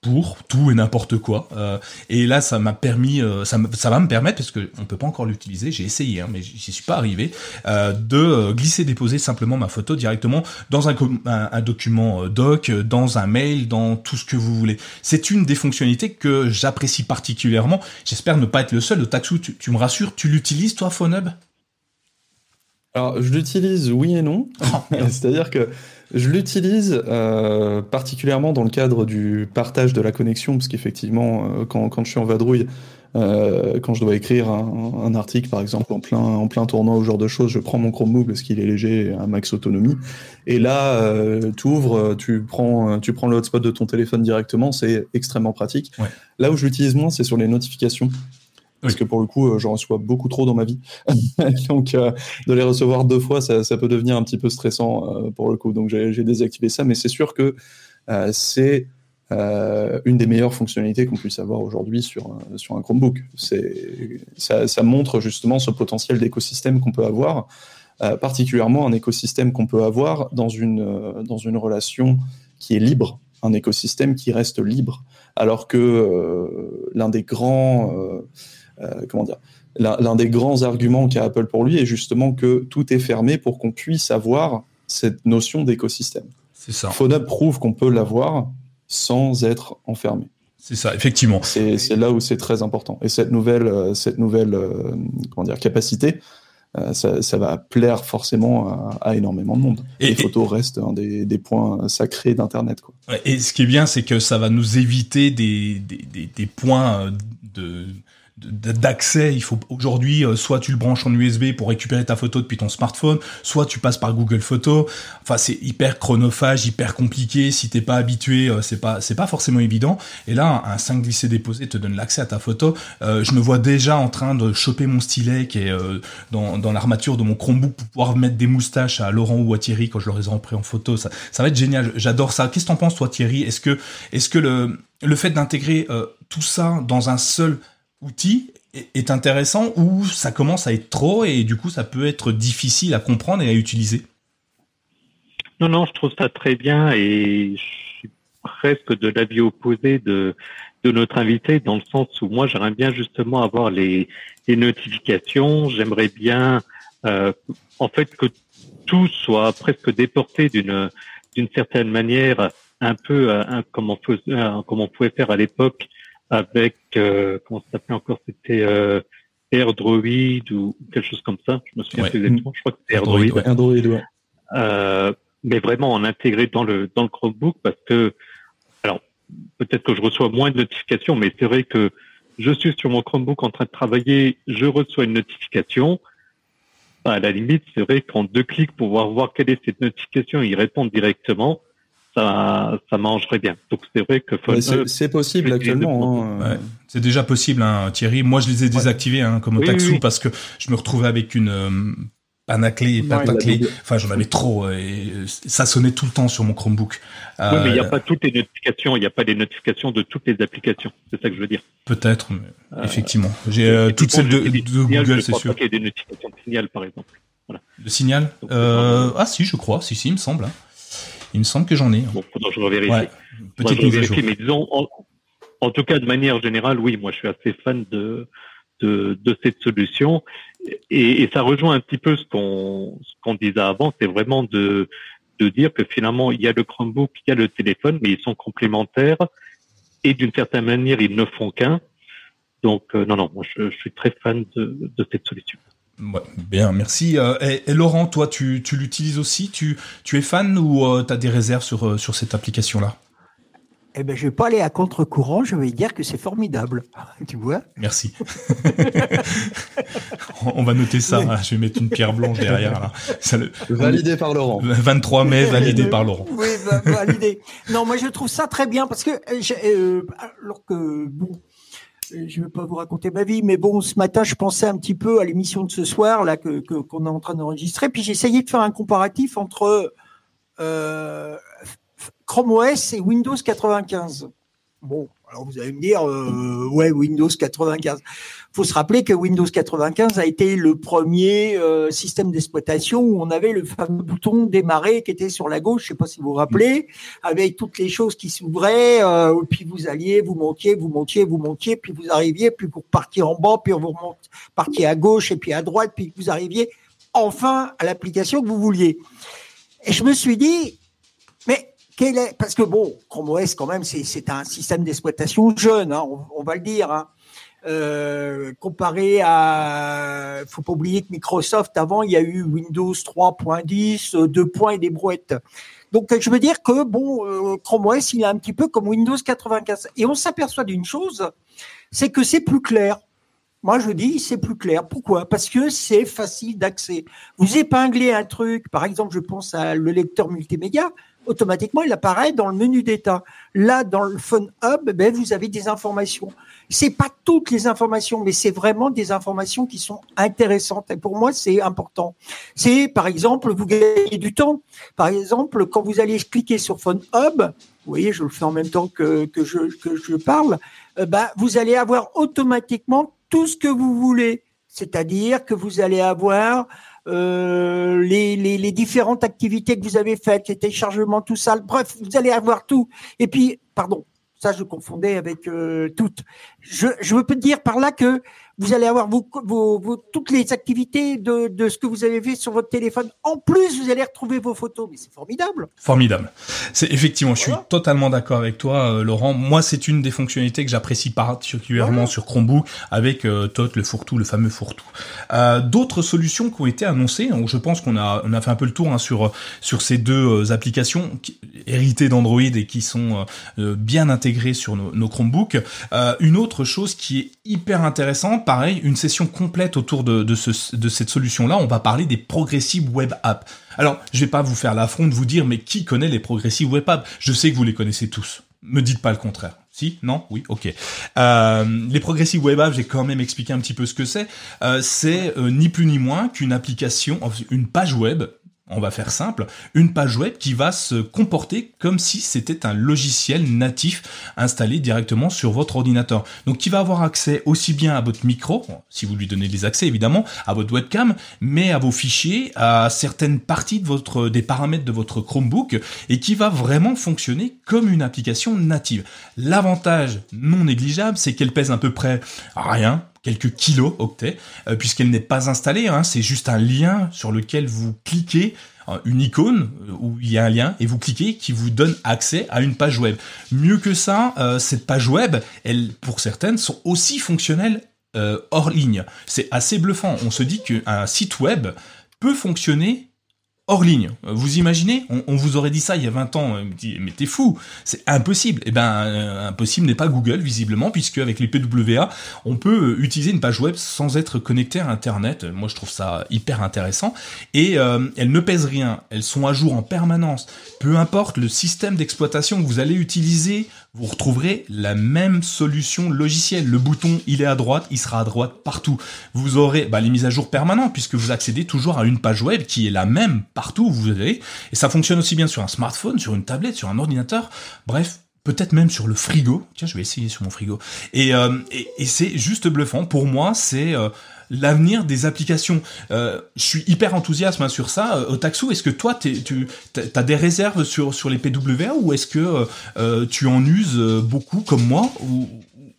pour tout et n'importe quoi. Euh, et là, ça m'a permis, euh, ça, ça, va me permettre, parce que on peut pas encore l'utiliser, j'ai essayé, hein, mais j'y suis pas arrivé, euh, de glisser, déposer simplement ma photo directement dans un, un, document doc, dans un mail, dans tout ce que vous voulez. C'est une des fonctionnalités que j'apprécie particulièrement. J'espère ne pas être le seul. Le Taxu, tu, tu me rassures, tu l'utilises toi, PhoneHub Alors, je l'utilise oui et non. Oh, [LAUGHS] C'est-à-dire que Je l'utilise euh, particulièrement dans le cadre du partage de la connexion, parce qu'effectivement, euh, quand, quand, je suis en vadrouille, euh, quand je dois écrire un, un, article, par exemple, en plein, en plein tournoi ou ce genre de choses, je prends mon Chromebook parce qu'il est léger et un max autonomie. Et là, euh, tu ouvres, tu prends, tu prends le hotspot de ton téléphone directement, c'est extrêmement pratique. Ouais. Là où je l'utilise moins, c'est sur les notifications. Parce oui. que pour le coup, euh, j'en reçois beaucoup trop dans ma vie. [LAUGHS] Donc, euh, de les recevoir deux fois, ça, ça, peut devenir un petit peu stressant euh, pour le coup. Donc, j'ai désactivé ça. Mais c'est sûr que euh, c'est une des meilleures fonctionnalités qu'on puisse avoir aujourd'hui sur, sur un Chromebook. Ça, ça montre justement ce potentiel d'écosystème qu'on peut avoir, particulièrement un écosystème qu'on peut avoir dans une, dans une relation qui est libre, un écosystème qui reste libre. Alors que l'un des grands comment dire L'un des grands arguments qu'a Apple pour lui est justement que tout est fermé pour qu'on puisse avoir cette notion d'écosystème. C'est ça. PhoneUp prouve qu'on peut l'avoir sans être enfermé. C'est ça, effectivement. C'est là où c'est très important. Et cette nouvelle, euh, cette nouvelle euh, comment dire, capacité, euh, ça, ça, va plaire forcément à, à, énormément de monde. Et, les photos et, restent un des, des, points sacrés d'Internet. Et ce qui est bien, c'est que ça va nous éviter des, des, des points de d'accès. Il faut aujourd'hui, euh, soit tu le branches en USB pour récupérer ta photo depuis ton smartphone, soit tu passes par Google Photos. Enfin, c'est hyper chronophage, hyper compliqué. Si t'es pas habitué, euh, c'est pas c'est pas forcément évident. Et là, un 5 glissé déposé te donne l'accès à ta photo. Euh, je me vois déjà en train de choper mon stylet qui est euh, dans, dans l'armature de mon Chromebook pour pouvoir mettre des moustaches à Laurent ou à Thierry quand je leur ai pris en photo. Ça, ça va être génial. J'adore ça. Qu'est-ce que t'en penses toi, Thierry? Est-ce que est-ce que le le fait d'intégrer tout ça dans un seul outil est intéressant ou ça commence à être trop et du coup ça peut être difficile à comprendre et à utiliser? Non, non, je trouve ça très bien et je suis presque de l'avis opposé de, de notre invité dans le sens où moi j'aimerais bien justement avoir les, les notifications, j'aimerais bien euh, en fait que tout soit presque déporté d'une d'une certaine manière un peu on faisait, comme on pouvait faire à l'époque avec euh, comment ça s'appelait encore c'était euh, AirDroid ou quelque chose comme ça je me souviens ouais. plus exactement je crois que c'était AirDroid ouais, Android ouais. Euh, mais vraiment en intégré dans le dans le Chromebook parce que alors peut-être que je reçois moins de notifications mais c'est vrai que je suis sur mon Chromebook en train de travailler je reçois une notification bah, à la limite c'est vrai qu'en deux clics pour pouvoir voir quelle est cette notification et y répondre directement ça, ça mangerait bien. Donc c'est vrai que c'est possible actuellement. Hein. Ouais. C'est déjà possible, hein, Thierry. Moi, je les ai désactivés hein, comme au Oui, Taxou oui. parce que je me retrouvais avec une euh, panaclé, pentaclé. Enfin, j'en avais trop euh, et ça sonnait tout le temps sur mon Chromebook. Oui, mais il n'y a pas toutes les notifications. Il n'y a pas les notifications de toutes les applications. C'est ça que je veux dire. Peut-être, effectivement. J'ai euh, toutes celles de, de Google, c'est sûr. Il y a des notifications de signal, par exemple. Voilà. Le signal euh, Ah si, je crois. Si, si, il me semble. Il me semble que j'en ai. Bon, faudra que je revérifie. Ouais. Petite mise à jour. mais disons, en, en, tout cas, de manière générale, oui, moi, je suis assez fan de, de, de cette solution. Et, et, ça rejoint un petit peu ce qu'on ce qu'on disait avant, c'est vraiment de, de dire que finalement, il y a le Chromebook, il y a le téléphone, mais ils sont complémentaires. Et d'une certaine manière, ils ne font qu'un. Donc, euh, non, non, moi, je, je, suis très fan de, de cette solution. Ouais, bien, merci. Euh, et, et, Laurent, toi, tu, tu l'utilises aussi? Tu, tu es fan ou euh, tu as des réserves sur, euh, sur cette application-là? Eh ben, je vais pas aller à contre-courant, je vais dire que c'est formidable. [LAUGHS] Tu vois? Merci. [LAUGHS] On va noter ça. Hein. Je vais mettre une pierre blanche derrière. Là. Ça, le... Validé par Laurent. 23 mai, validé par Laurent. Oui, validé. Non, moi je trouve ça très bien parce que euh, alors que bon, je ne vais pas vous raconter ma vie, mais bon, ce matin, je pensais un petit peu à l'émission de ce soir là que qu'on est en train d'enregistrer, puis essayé de faire un comparatif entre euh, Chrome OS et Windows 95. Bon, alors vous allez me dire, euh, ouais, Windows 95. Faut se rappeler que Windows 95 a été le premier euh, système d'exploitation où on avait le fameux bouton démarrer qui était sur la gauche. Je sais pas si vous vous rappelez, avec toutes les choses qui s'ouvraient. Euh, puis vous alliez, vous montiez, vous montiez, vous montiez, puis vous arriviez, puis vous partiez en bas, puis vous partiez à gauche et puis à droite, puis vous arriviez enfin à l'application que vous vouliez. Et je me suis dit, mais parce que bon, Chrome OS quand même, c'est un système d'exploitation jeune, hein, on, va le dire. Hein. Euh, comparé à, faut pas oublier que Microsoft avant, il y a eu Windows 3.10, deux points et des brouettes. Donc je veux dire que bon, euh, Chrome OS, il est un petit peu comme Windows 95. Et on s'aperçoit d'une chose, c'est que c'est plus clair. Moi, je dis, c'est plus clair. Pourquoi? Parce que c'est facile d'accès. Vous épinglez un truc, par exemple, je pense à le lecteur multimédia, automatiquement, il apparaît dans le menu d'état. Là, dans le Phone Hub, ben, vous avez des informations. C'est pas toutes les informations, mais c'est vraiment des informations qui sont intéressantes. Pour moi, c'est important. C'est, par exemple, vous gagnez du temps. Par exemple, quand vous allez cliquer sur Phone Hub, vous voyez, je le fais en même temps que, que, je, que je parle, euh, ben, vous allez avoir automatiquement tout ce que vous voulez. C'est-à-dire que vous allez avoir euh, les, les, les, différentes activités que vous avez faites, les téléchargements, tout ça. Bref, vous allez avoir tout. Et puis, pardon, ça je confondais avec euh, toutes. Je, je veux dire par là que vous allez avoir vos, vos, toutes les activités de, de, ce que vous avez fait sur votre téléphone. En plus, vous allez retrouver vos photos. Mais c'est formidable. Formidable. C'est effectivement, je suis totalement d'accord avec toi, euh, Laurent. Moi, c'est une des fonctionnalités que j'apprécie particulièrement sur Chromebook avec euh, Tot, le fourre-tout, le fameux fourre-tout. Euh, D'autres solutions qui ont été annoncées. Donc, je pense qu'on a, on a fait un peu le tour hein, sur sur ces deux euh, applications qui, héritées d'Android et qui sont bien intégrées sur nos, nos Chromebooks. une autre chose qui est hyper intéressante pareil, une session complète autour de, de, ce, de cette solution-là. On va parler des Progressive Web Apps. Alors, je vais pas vous faire l'affront de vous dire, mais qui connaît les Progressive Web Apps? Je sais que vous les connaissez tous. Me dites pas le contraire. Si? Non? Oui? Ok. Euh, les Progressive Web Apps, j'ai quand même expliqué un petit peu ce que c'est. Euh, c'est euh, ni plus ni moins qu'une application, une page web on va faire simple, une page web qui va se comporter comme si c'était un logiciel natif installé directement sur votre ordinateur. Donc qui va avoir accès aussi bien à votre micro, si vous lui donnez des accès évidemment, à votre webcam, mais à vos fichiers, à certaines parties de votre, des paramètres de votre Chromebook, et qui va vraiment fonctionner comme une application native. L'avantage non négligeable, c'est qu'elle pèse à peu près rien, quelques kilos octets, euh, puisqu'elle n'est pas installée. Hein, c'est juste un lien sur lequel vous cliquez, euh, une icône euh, où il y a un lien et vous cliquez qui vous donne accès à une page web. Mieux que ça, cette page web, elle, pour certaines, sont aussi fonctionnelles hors ligne. C'est assez bluffant. On se dit qu'un site web peut fonctionner hors ligne. Vous imaginez on, vous aurait dit ça il y a 20 ans, mais t'es fou, c'est impossible. Eh ben, euh, impossible n'est pas Google visiblement, puisque avec les PWA, on peut euh, utiliser une page web sans être connecté à Internet. Moi, je trouve ça hyper intéressant. Et euh, elles ne pèsent rien, elles sont à jour en permanence. Peu importe le système d'exploitation que vous allez utiliser, vous retrouverez la même solution logicielle. Le bouton, il est à droite, il sera à droite partout. Vous aurez bah, les mises à jour permanentes, puisque vous accédez toujours à une page web qui est la même partout où vous allez. Et ça fonctionne aussi bien sur un smartphone, sur une tablette, sur un ordinateur. Bref, peut-être même sur le frigo. Tiens, je vais essayer sur mon frigo. Et, euh, et, c'est juste bluffant. Pour moi, c'est... Euh, l'avenir des applications. Euh, je suis hyper enthousiaste hein, sur ça. Euh, Otaxu, est-ce que toi, tu as des réserves sur, sur les PWA ou est-ce que euh, tu en uses beaucoup comme moi ou,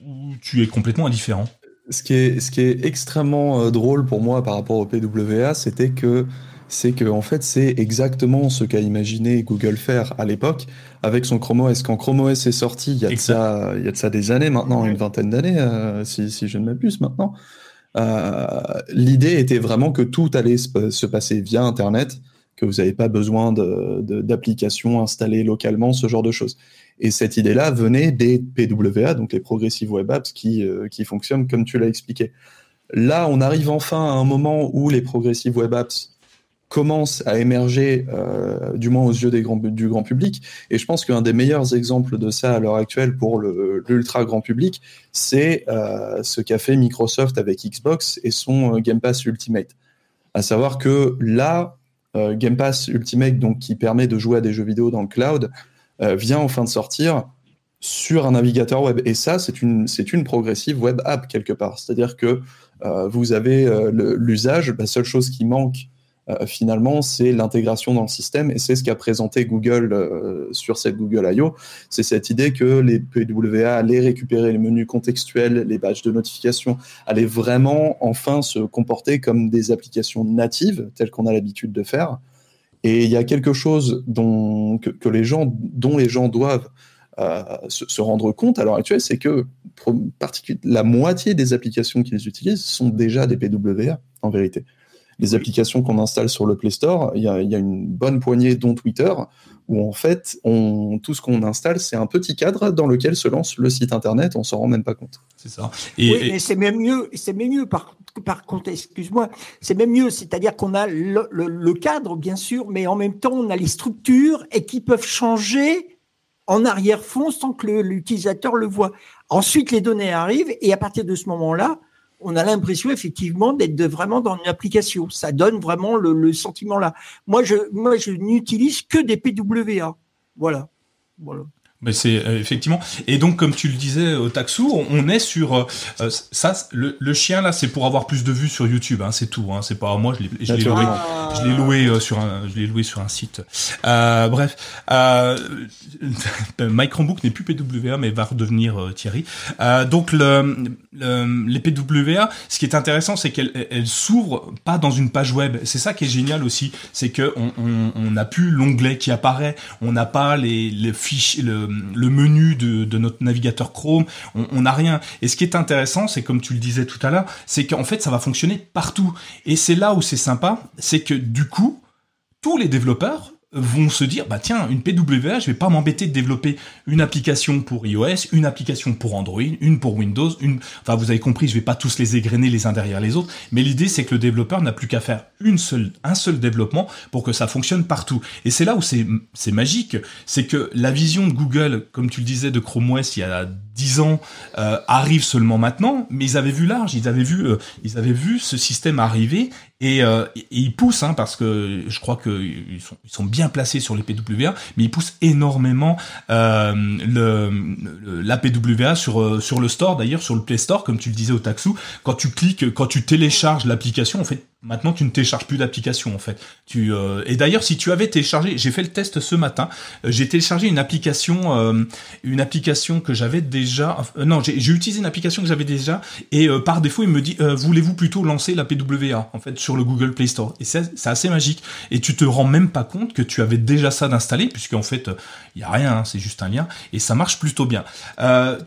ou tu es complètement indifférent? Ce qui, est, ce qui est extrêmement drôle pour moi par rapport au PWA, c'était que c'est que en fait c'est exactement ce qu'a imaginé Google faire à l'époque avec son Chrome OS. Quand Chrome OS est sorti, il y a de ça, il y a de ça des années maintenant, une vingtaine d'années, si, si je ne m'abuse maintenant. Euh, l'idée était vraiment que tout allait se, passer via Internet, que vous n'avez pas besoin d'applications installées localement, ce genre de choses. Et cette idée-là venait des PWA, donc les Progressive Web Apps, qui, euh, qui fonctionnent comme tu l'as expliqué. Là, on arrive enfin à un moment où les Progressive Web Apps commence à émerger, euh, du moins aux yeux du grand public. Et je pense qu'un des meilleurs exemples de ça à l'heure actuelle pour l'ultra grand public, c'est euh, ce qu'a fait Microsoft avec Xbox et son euh, Game Pass Ultimate. À savoir que là, Game Pass Ultimate, donc qui permet de jouer à des jeux vidéo dans le cloud, vient enfin de sortir sur un navigateur web. Et ça, c'est une, progressive web app quelque part. C'est-à-dire que vous avez l'usage, la seule chose qui manque finalement, c'est l'intégration dans le système et c'est ce qu'a présenté Google euh, sur cette Google I.O. C'est cette idée que les PWA allaient récupérer les menus contextuels, les badges de notification, allaient vraiment enfin se comporter comme des applications natives telles qu'on a l'habitude de faire. Et il y a quelque chose dont, que, les gens, dont les gens doivent se, se, rendre compte à l'heure actuelle, c'est que la moitié des applications qu'ils utilisent sont déjà des PWA, en vérité. Les applications qu'on installe sur le Play Store, il y, a, une bonne poignée, dont Twitter, où en fait, on, tout ce qu'on installe, c'est un petit cadre dans lequel se lance le site internet, on s'en rend même pas compte. C'est ça. Et, oui, mais c'est même mieux, c'est même mieux par, par contre, excuse-moi, c'est même mieux, c'est-à-dire qu'on a le, le, cadre, bien sûr, mais en même temps, on a les structures et qui peuvent changer en arrière-fond sans que l'utilisateur le voit. Ensuite, les données arrivent et à partir de ce moment-là, on a l'impression effectivement d'être vraiment dans une application. Ça donne vraiment le, sentiment là. Moi, je, moi, je n'utilise que des PWA. Voilà. Voilà. Mais c'est euh, effectivement. Et donc, comme tu le disais au Taxou, on, est sur euh, euh, ça. Le, le, chien là, c'est pour avoir plus de vues sur YouTube. Hein, c'est tout. Hein, c'est pas moi. Je l'ai loué. Je l'ai loué sur un. Je l'ai loué sur un site. bref, [LAUGHS] Mike Rambook n'est plus PWA, mais va redevenir Thierry. donc le, les PWA, ce qui est intéressant, c'est qu'elles elles, s'ouvrent pas dans une page web. C'est ça qui est génial aussi, c'est que on, on, on a plus l'onglet qui apparaît. On n'a pas les, les fichiers. Le, le menu de, notre navigateur Chrome, on n'a rien. Et ce qui est intéressant, c'est comme tu le disais tout à l'heure, c'est qu'en fait ça va fonctionner partout. Et c'est là où c'est sympa, c'est que du coup, tous les développeurs vont se dire bah tiens une PWA je vais pas m'embêter de développer une application pour iOS une application pour Android une pour Windows une enfin vous avez compris je vais pas tous les égrener les uns derrière les autres mais l'idée c'est que le développeur n'a plus qu'à faire une seule un seul développement pour que ça fonctionne partout. Et c'est là où c'est c'est magique c'est que la vision de Google comme tu le disais de Chrome OS il y a 10 ans euh, arrive seulement maintenant, mais ils avaient vu large, ils avaient vu, euh, ils avaient vu ce système arriver et, euh, ils poussent, hein, parce que je crois sont, ils sont bien placés sur les PWA, mais ils poussent énormément euh, le, la PWA sur sur le store, d'ailleurs sur le Play Store, comme tu le disais au Taxu, quand tu cliques, quand tu télécharges l'application, en fait, Maintenant, tu ne télécharges plus d'application en fait. Tu euh, et d'ailleurs, si tu avais téléchargé, j'ai fait le test ce matin. Euh, j'ai téléchargé une application, euh, une application que j'avais déjà. non, j'ai utilisé une application que j'avais déjà et par défaut, il me dit voulez-vous plutôt lancer la PWA en fait sur le Google Play Store? Et c'est assez magique. Et tu te rends même pas compte que tu avais déjà ça d'installé puisqu'en fait, il y a rien, hein, c'est juste un lien et ça marche plutôt bien.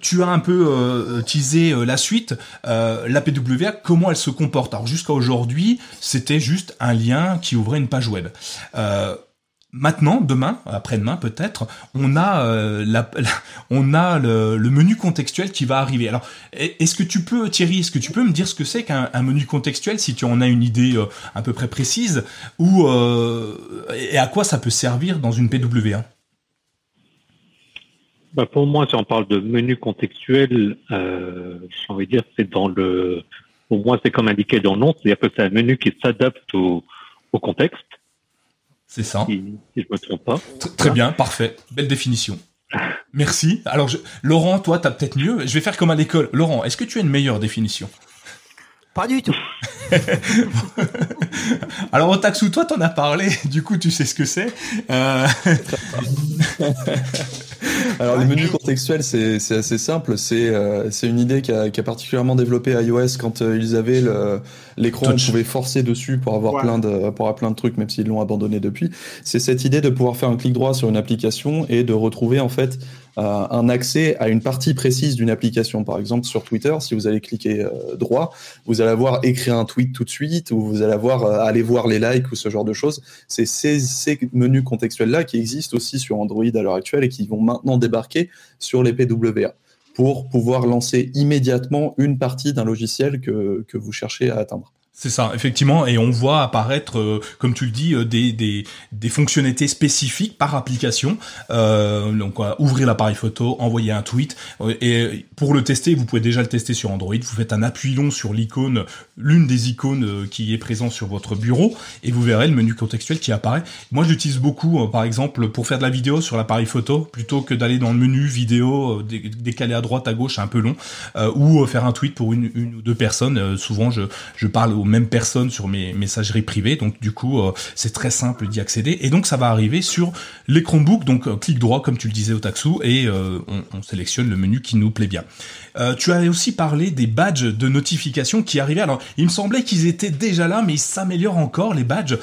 tu as un peu teasé la suite, la PWA, comment elle se comporte? Alors jusqu'à aujourd'hui c'était juste un lien qui ouvrait une page web. Euh, maintenant, demain, après-demain peut-être, on a euh, le, menu contextuel qui va arriver. Alors, est-ce que tu peux, Thierry, est-ce que tu peux me dire ce que c'est qu'un menu contextuel, si tu en as une idée euh, à peu près précise, et à quoi ça peut servir dans une PWA bah pour moi, si on parle de menu contextuel, j'ai envie de c'est dans le pour moi, c'est comme indiqué dans le nom, c'est-à-dire que c'est un menu qui s'adapte au, contexte. C'est ça. Si, je me trompe pas. Très bien, parfait. Belle définition. Merci. Alors, Laurent, toi, tu as peut-être mieux. Je vais faire comme à l'école. Laurent, est-ce que tu as une meilleure définition? Pas du tout. [LAUGHS] Alors, au Taxou, toi, t'en as parlé. Du coup, tu sais ce que c'est. Euh... Alors, le menu contextuel, c'est assez simple. C'est euh, une idée qui a, qui a, particulièrement développé iOS quand euh, ils avaient l'écran, on pouvait forcer dessus pour avoir, plein, de, pour avoir plein de trucs, même s'ils l'ont abandonné depuis. C'est cette idée de pouvoir faire un clic droit sur une application et de retrouver en fait euh, un accès à une partie précise d'une application. Par exemple, sur Twitter, si vous allez cliquer euh, droit, vous allez avoir écrire un tweet tout de suite ou vous allez avoir euh, aller voir les likes ou ce genre de choses. C'est ces, ces menus contextuels-là qui existent aussi sur Android à l'heure actuelle et qui vont maintenant débarquer sur les PWA pour pouvoir lancer immédiatement une partie d'un logiciel que, que vous cherchez à atteindre. C'est ça, effectivement, et on voit apparaître, euh, comme tu le dis, euh, des, des, fonctionnalités spécifiques par application. Euh, donc, ouvrir l'appareil photo, envoyer un tweet, et pour le tester, vous pouvez déjà le tester sur Android. Vous faites un appui long sur l'icône, l'une des icônes qui est présente sur votre bureau, et vous verrez le menu contextuel qui apparaît. Moi, j'utilise beaucoup, par exemple, pour faire de la vidéo sur l'appareil photo, plutôt que d'aller dans le menu vidéo décalé à droite, à gauche, un peu long, ou faire un tweet pour une, une ou deux personnes. souvent, je, je parle mêmes personnes sur mes messageries privées. Donc du coup, euh, c'est très simple d'y accéder. Et donc ça va arriver sur les Chromebooks. Donc euh, clic droit, comme tu le disais au Taxou, et euh, on, sélectionne le menu qui nous plaît bien. Tu as aussi parlé des badges de notification qui arrivaient. Alors, il me semblait qu'ils étaient déjà là, mais ils s'améliorent encore les badges.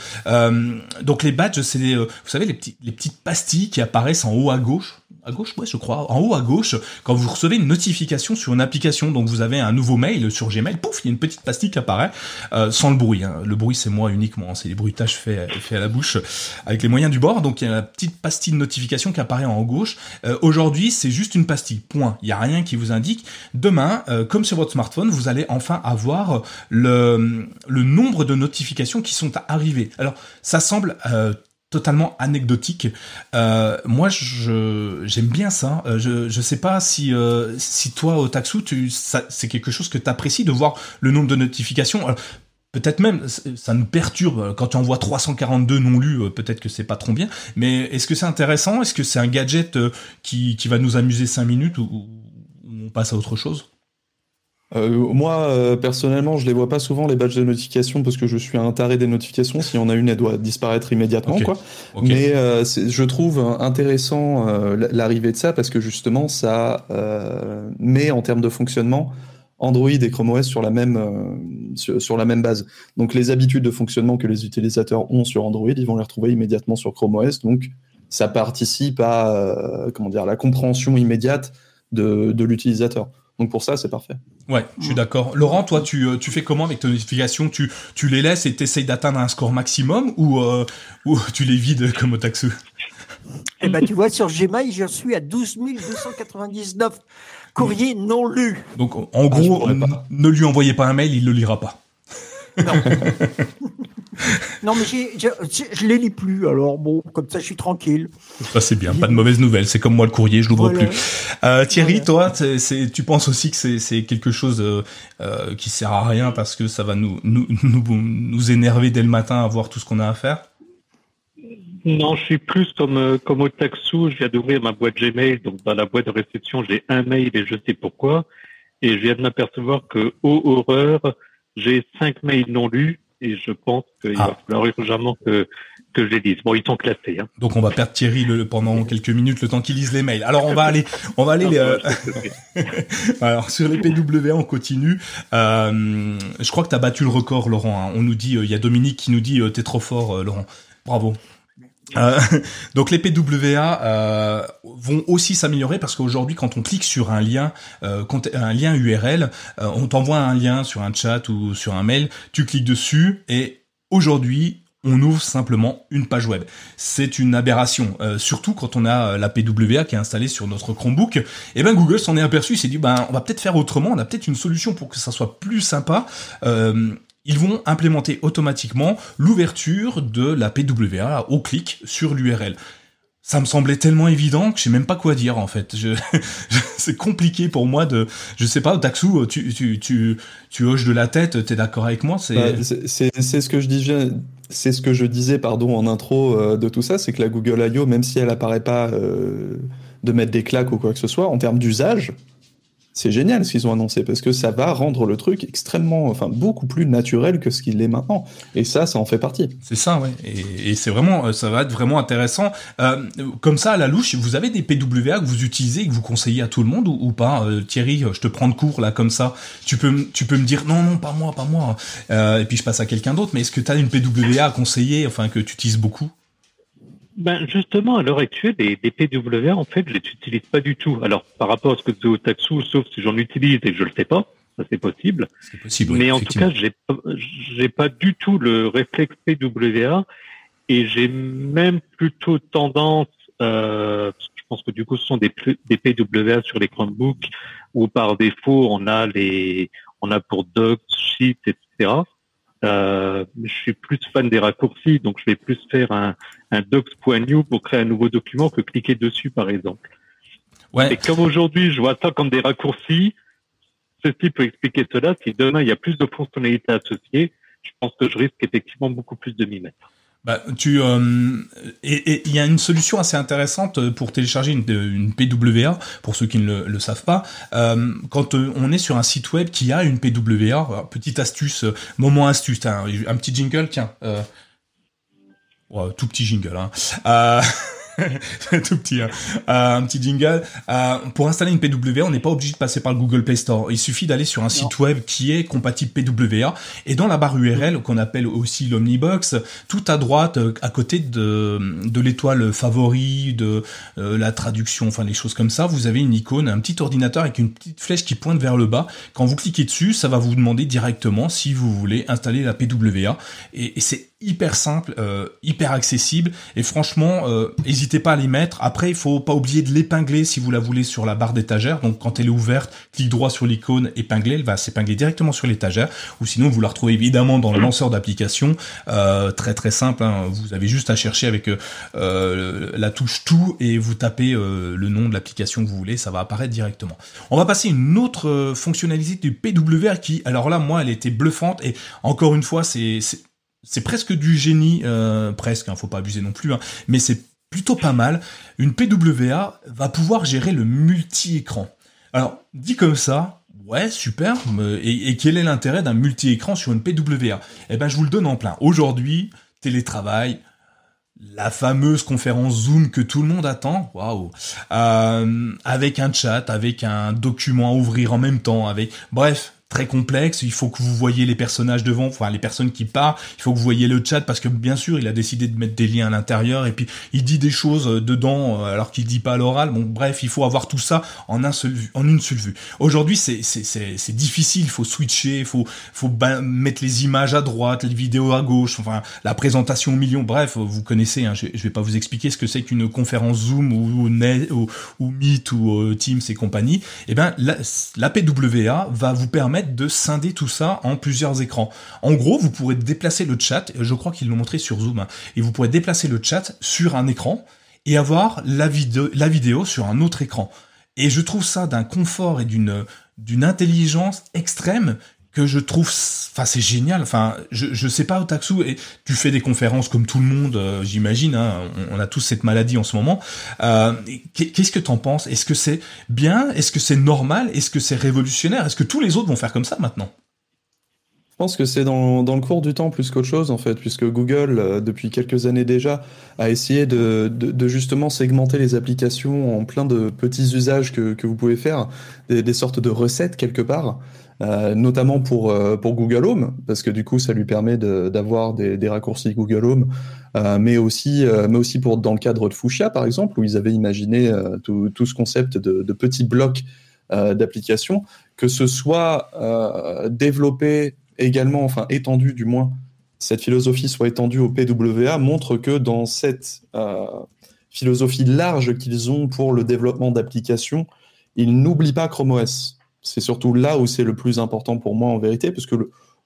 donc les badges, c'est vous savez les, les petites pastilles qui apparaissent en haut à gauche à gauche, ouais, je crois, en haut à gauche, quand vous recevez une notification sur une application, donc vous avez un nouveau mail sur Gmail, pouf, il y a une petite pastille qui apparaît, euh, sans le bruit. Hein. Le bruit, c'est moi uniquement, hein. c'est les bruitages faits fait à la bouche, avec les moyens du bord. Donc il y a la petite pastille de notification qui apparaît en haut gauche. Euh, aujourd'hui, c'est juste une pastille, point. Il y a rien qui vous indique. Demain, euh, comme sur votre smartphone, vous allez enfin avoir le, le nombre de notifications qui sont arrivées. Alors, ça semble totalement anecdotique. Euh, moi, je j'aime bien ça. Euh, je je sais pas si euh, toi au Taxu, tu c'est quelque chose que tu apprécies de voir le nombre de notifications. Peut-être même, ça nous perturbe quand tu en vois 342 non lus. Peut-être que c'est pas trop bien. Mais est-ce que c'est intéressant? Est-ce que c'est un gadget qui, va nous amuser 5 minutes passe à autre chose euh, moi, euh, personnellement, je les vois pas souvent les badges de notification parce que je suis un taré des notifications. Si on a une, elle doit disparaître immédiatement, quoi. Mais euh, je trouve intéressant l'arrivée de ça parce que justement, ça met en termes de fonctionnement Android et Chrome OS sur la même sur, la même base. Donc, les habitudes de fonctionnement que les utilisateurs ont sur Android, ils vont les retrouver immédiatement sur Chrome OS. Donc, ça participe à comment dire la compréhension immédiate de, de l'utilisateur. Donc pour ça, c'est parfait. Ouais, je suis d'accord. Laurent, toi, tu, euh, tu fais comment avec tes notifications tu, tu les laisses et t'essayes d'atteindre un score maximum ou, euh, ou tu les vides comme Otaxu Eh ben, tu vois, sur Gmail, je suis à 12 299 courriers non lus. Donc, en gros, ah, ne lui envoyez pas un mail, il le lira pas. Non. [LAUGHS] non, mais je, je les lis plus, alors bon, comme ça je suis tranquille. Ça c'est bien, pas de mauvaise nouvelle. C'est comme moi le courrier, je l'ouvre plus. Euh, Thierry, toi, c'est, tu penses aussi que c'est, quelque chose euh, euh, qui sert à rien parce que ça va nous, nous, nous, nous énerver dès le matin à voir tout ce qu'on a à faire? Non, je suis plus comme euh, comme au Taxou. Je viens d'ouvrir ma boîte Gmail, donc dans la boîte de réception, j'ai un mail et je sais pourquoi. Et je viens de m'apercevoir que, ô horreur, j'ai cinq mails non lus et je pense qu'il ah. va falloir urgemment que, que je les lise. Bon, ils sont classés. Hein. Donc on va perdre Thierry le, pendant quelques minutes, le temps qu'il lise les mails. Alors on va aller, on va aller. Les, euh, [LAUGHS] Alors sur les PWA, on continue. Euh, je crois que tu as battu le record, Laurent. Hein. On nous dit, euh, il y a Dominique qui nous dit, t'es trop fort, Laurent. Bravo. Euh, [LAUGHS] donc les PWA euh, vont aussi s'améliorer parce qu'aujourd'hui quand on clique sur un lien, euh, un lien URL, on t'envoie un lien sur un chat ou sur un mail, tu cliques dessus et aujourd'hui on ouvre simplement une page web. C'est une aberration, surtout quand on a la PWA qui est installée sur notre Chromebook. Et eh ben Google s'en est aperçu, il s'est dit ben on va peut-être faire autrement, on a peut-être une solution pour que ça soit plus sympa ils vont implémenter automatiquement l'ouverture de la PWA au clic sur l'URL. Ça me semblait tellement évident que je sais même pas quoi dire en fait. [LAUGHS] C'est compliqué pour moi de, je sais pas, Daxou, tu tu tu tu hoches de la tête, t'es d'accord avec moi C'est bah, c'est ce que je disais, c'est ce que je disais pardon en intro euh, de tout ça, c'est que la Google I.O. même si elle apparaît pas euh, de mettre des claques ou quoi que ce soit en termes d'usage, c'est génial ce qu'ils ont annoncé parce que ça va rendre le truc extrêmement, enfin beaucoup plus naturel que ce qu'il est maintenant. Et ça, ça en fait partie. C'est ça, ouais. Et, c'est vraiment, euh, ça va être vraiment intéressant. Euh, comme ça, à la louche, vous avez des PWA que vous utilisez et que vous conseillez à tout le monde ou, pas euh, Thierry, je te prends de cours là comme ça. Tu peux, tu peux me dire non, non, pas moi, pas moi. et puis je passe à quelqu'un d'autre. Mais est-ce que tu as une PWA à conseiller, enfin que tu utilises beaucoup? Ben justement, à l'heure actuelle, les, les, PWA, en fait, je les utilise pas du tout. Alors, par rapport à ce que tu au Taxu, sauf si j'en utilise et que je le sais pas, ça c'est possible. C'est possible. Mais en tout cas, j'ai j'ai pas du tout le réflexe PWA et j'ai même plutôt tendance, euh, je pense que du coup, ce sont des, des PWA sur les Chromebooks où par défaut on a les, on a pour Docs, Sheets, etc. Euh, je suis plus fan des raccourcis, donc je vais plus faire un, un docs.new pour créer un nouveau document que cliquer dessus, par exemple. Ouais. Et comme aujourd'hui, je vois ça comme des raccourcis, ceci peut expliquer cela. Si demain il y a plus de fonctionnalités associées, je pense que je risque effectivement beaucoup plus de m'y mettre. Bah, tu euh, et il y a une solution assez intéressante pour télécharger une, une PWA pour ceux qui ne le, savent pas. Euh, quand euh, on est sur un site web qui a une PWA, petite astuce, euh, moment astuce, un petit jingle, tiens. Euh, tout petit jingle. Hein. [LAUGHS] tout petit, hein. euh, un petit jingle. Euh, pour installer une PWA, on n'est pas obligé de passer par le Google Play Store. Il suffit d'aller sur un site web qui est compatible PWA. Et dans la barre URL, qu'on appelle aussi l'Omnibox, tout à droite, euh, à côté de, de l'étoile favori, de la traduction, enfin les choses comme ça, vous avez une icône, un petit ordinateur avec une petite flèche qui pointe vers le bas. Quand vous cliquez dessus, ça va vous demander directement si vous voulez installer la PWA. Et, et c'est hyper simple, euh, hyper accessible et franchement, euh, n'hésitez pas à les mettre. Après, il faut pas oublier de l'épingler si vous la voulez sur la barre d'étagère. Donc quand elle est ouverte, clique droit sur l'icône épingler, elle va s'épingler directement sur l'étagère. Ou sinon, vous la retrouvez évidemment dans le lanceur d'application, euh, très très simple. Hein. Vous avez juste à chercher avec la touche tout et vous tapez le nom de l'application que vous voulez, ça va apparaître directement. On va passer une autre fonctionnalité du PWR qui, alors là, moi, elle était bluffante et encore une fois, c'est c'est presque du génie, euh, presque, hein, faut pas abuser non plus, hein, mais c'est plutôt pas mal. Une PWA va pouvoir gérer le multi-écran. Alors, dit comme ça, ouais, super, et, quel est l'intérêt d'un multi-écran sur une PWA Eh ben, je vous le donne en plein. Aujourd'hui, télétravail, la fameuse conférence Zoom que tout le monde attend, waouh, euh, avec un chat, avec un document à ouvrir en même temps, avec, bref, très complexe. Il faut que vous voyez les personnages devant, enfin les personnes qui parlent. Il faut que vous voyez le chat parce que bien sûr, il a décidé de mettre des liens à l'intérieur et puis il dit des choses euh, dedans euh, alors qu'il dit pas à l'oral. Bon, bref, il faut avoir tout ça en un seul en une seule vue. Aujourd'hui, c'est c'est c'est difficile. Il faut switcher, il faut faut mettre les images à droite, les vidéos à gauche. Enfin, la présentation au milieu. Bref, vous connaissez. Hein, je, je vais pas vous expliquer ce que c'est qu'une conférence Zoom ou ou, ou, Meet ou euh, Teams et compagnie. Eh ben, la, la PWA va vous permettre de scinder tout ça en plusieurs écrans. En gros, vous pourrez déplacer le chat, je crois qu'ils l'ont montré sur Zoom, hein, et vous pourrez déplacer le chat sur un écran et avoir la vidéo, la vidéo sur un autre écran. Et je trouve ça d'un confort et d'une d'une intelligence extrême que je trouve, enfin c'est génial. Enfin, je je sais pas Otaksu, et tu fais des conférences comme tout le monde, euh, j'imagine. Hein, on, a tous cette maladie en ce moment. Euh, Qu'est-ce que t'en penses? Est-ce que c'est bien? Est-ce que c'est normal? Est-ce que c'est révolutionnaire? Est-ce que tous les autres vont faire comme ça maintenant? Je pense que c'est dans, dans le cours du temps plus qu'autre chose en fait, puisque Google euh, depuis quelques années déjà a essayé de, de, de, justement segmenter les applications en plein de petits usages que, que vous pouvez faire, des, des sortes de recettes quelque part. Euh, notamment pour, euh, pour Google Home, parce que du coup, ça lui permet d'avoir des, des, raccourcis Google Home, euh, mais, aussi, mais aussi pour dans le cadre de Fuchsia, par exemple, où ils avaient imaginé tout, ce concept de, de petits blocs d'applications, que ce soit développé également, enfin étendu du moins, cette philosophie soit étendue au PWA, montre que dans cette philosophie large qu'ils ont pour le développement d'applications, ils n'oublient pas Chrome OS c'est surtout là où c'est le plus important pour moi en vérité, parce que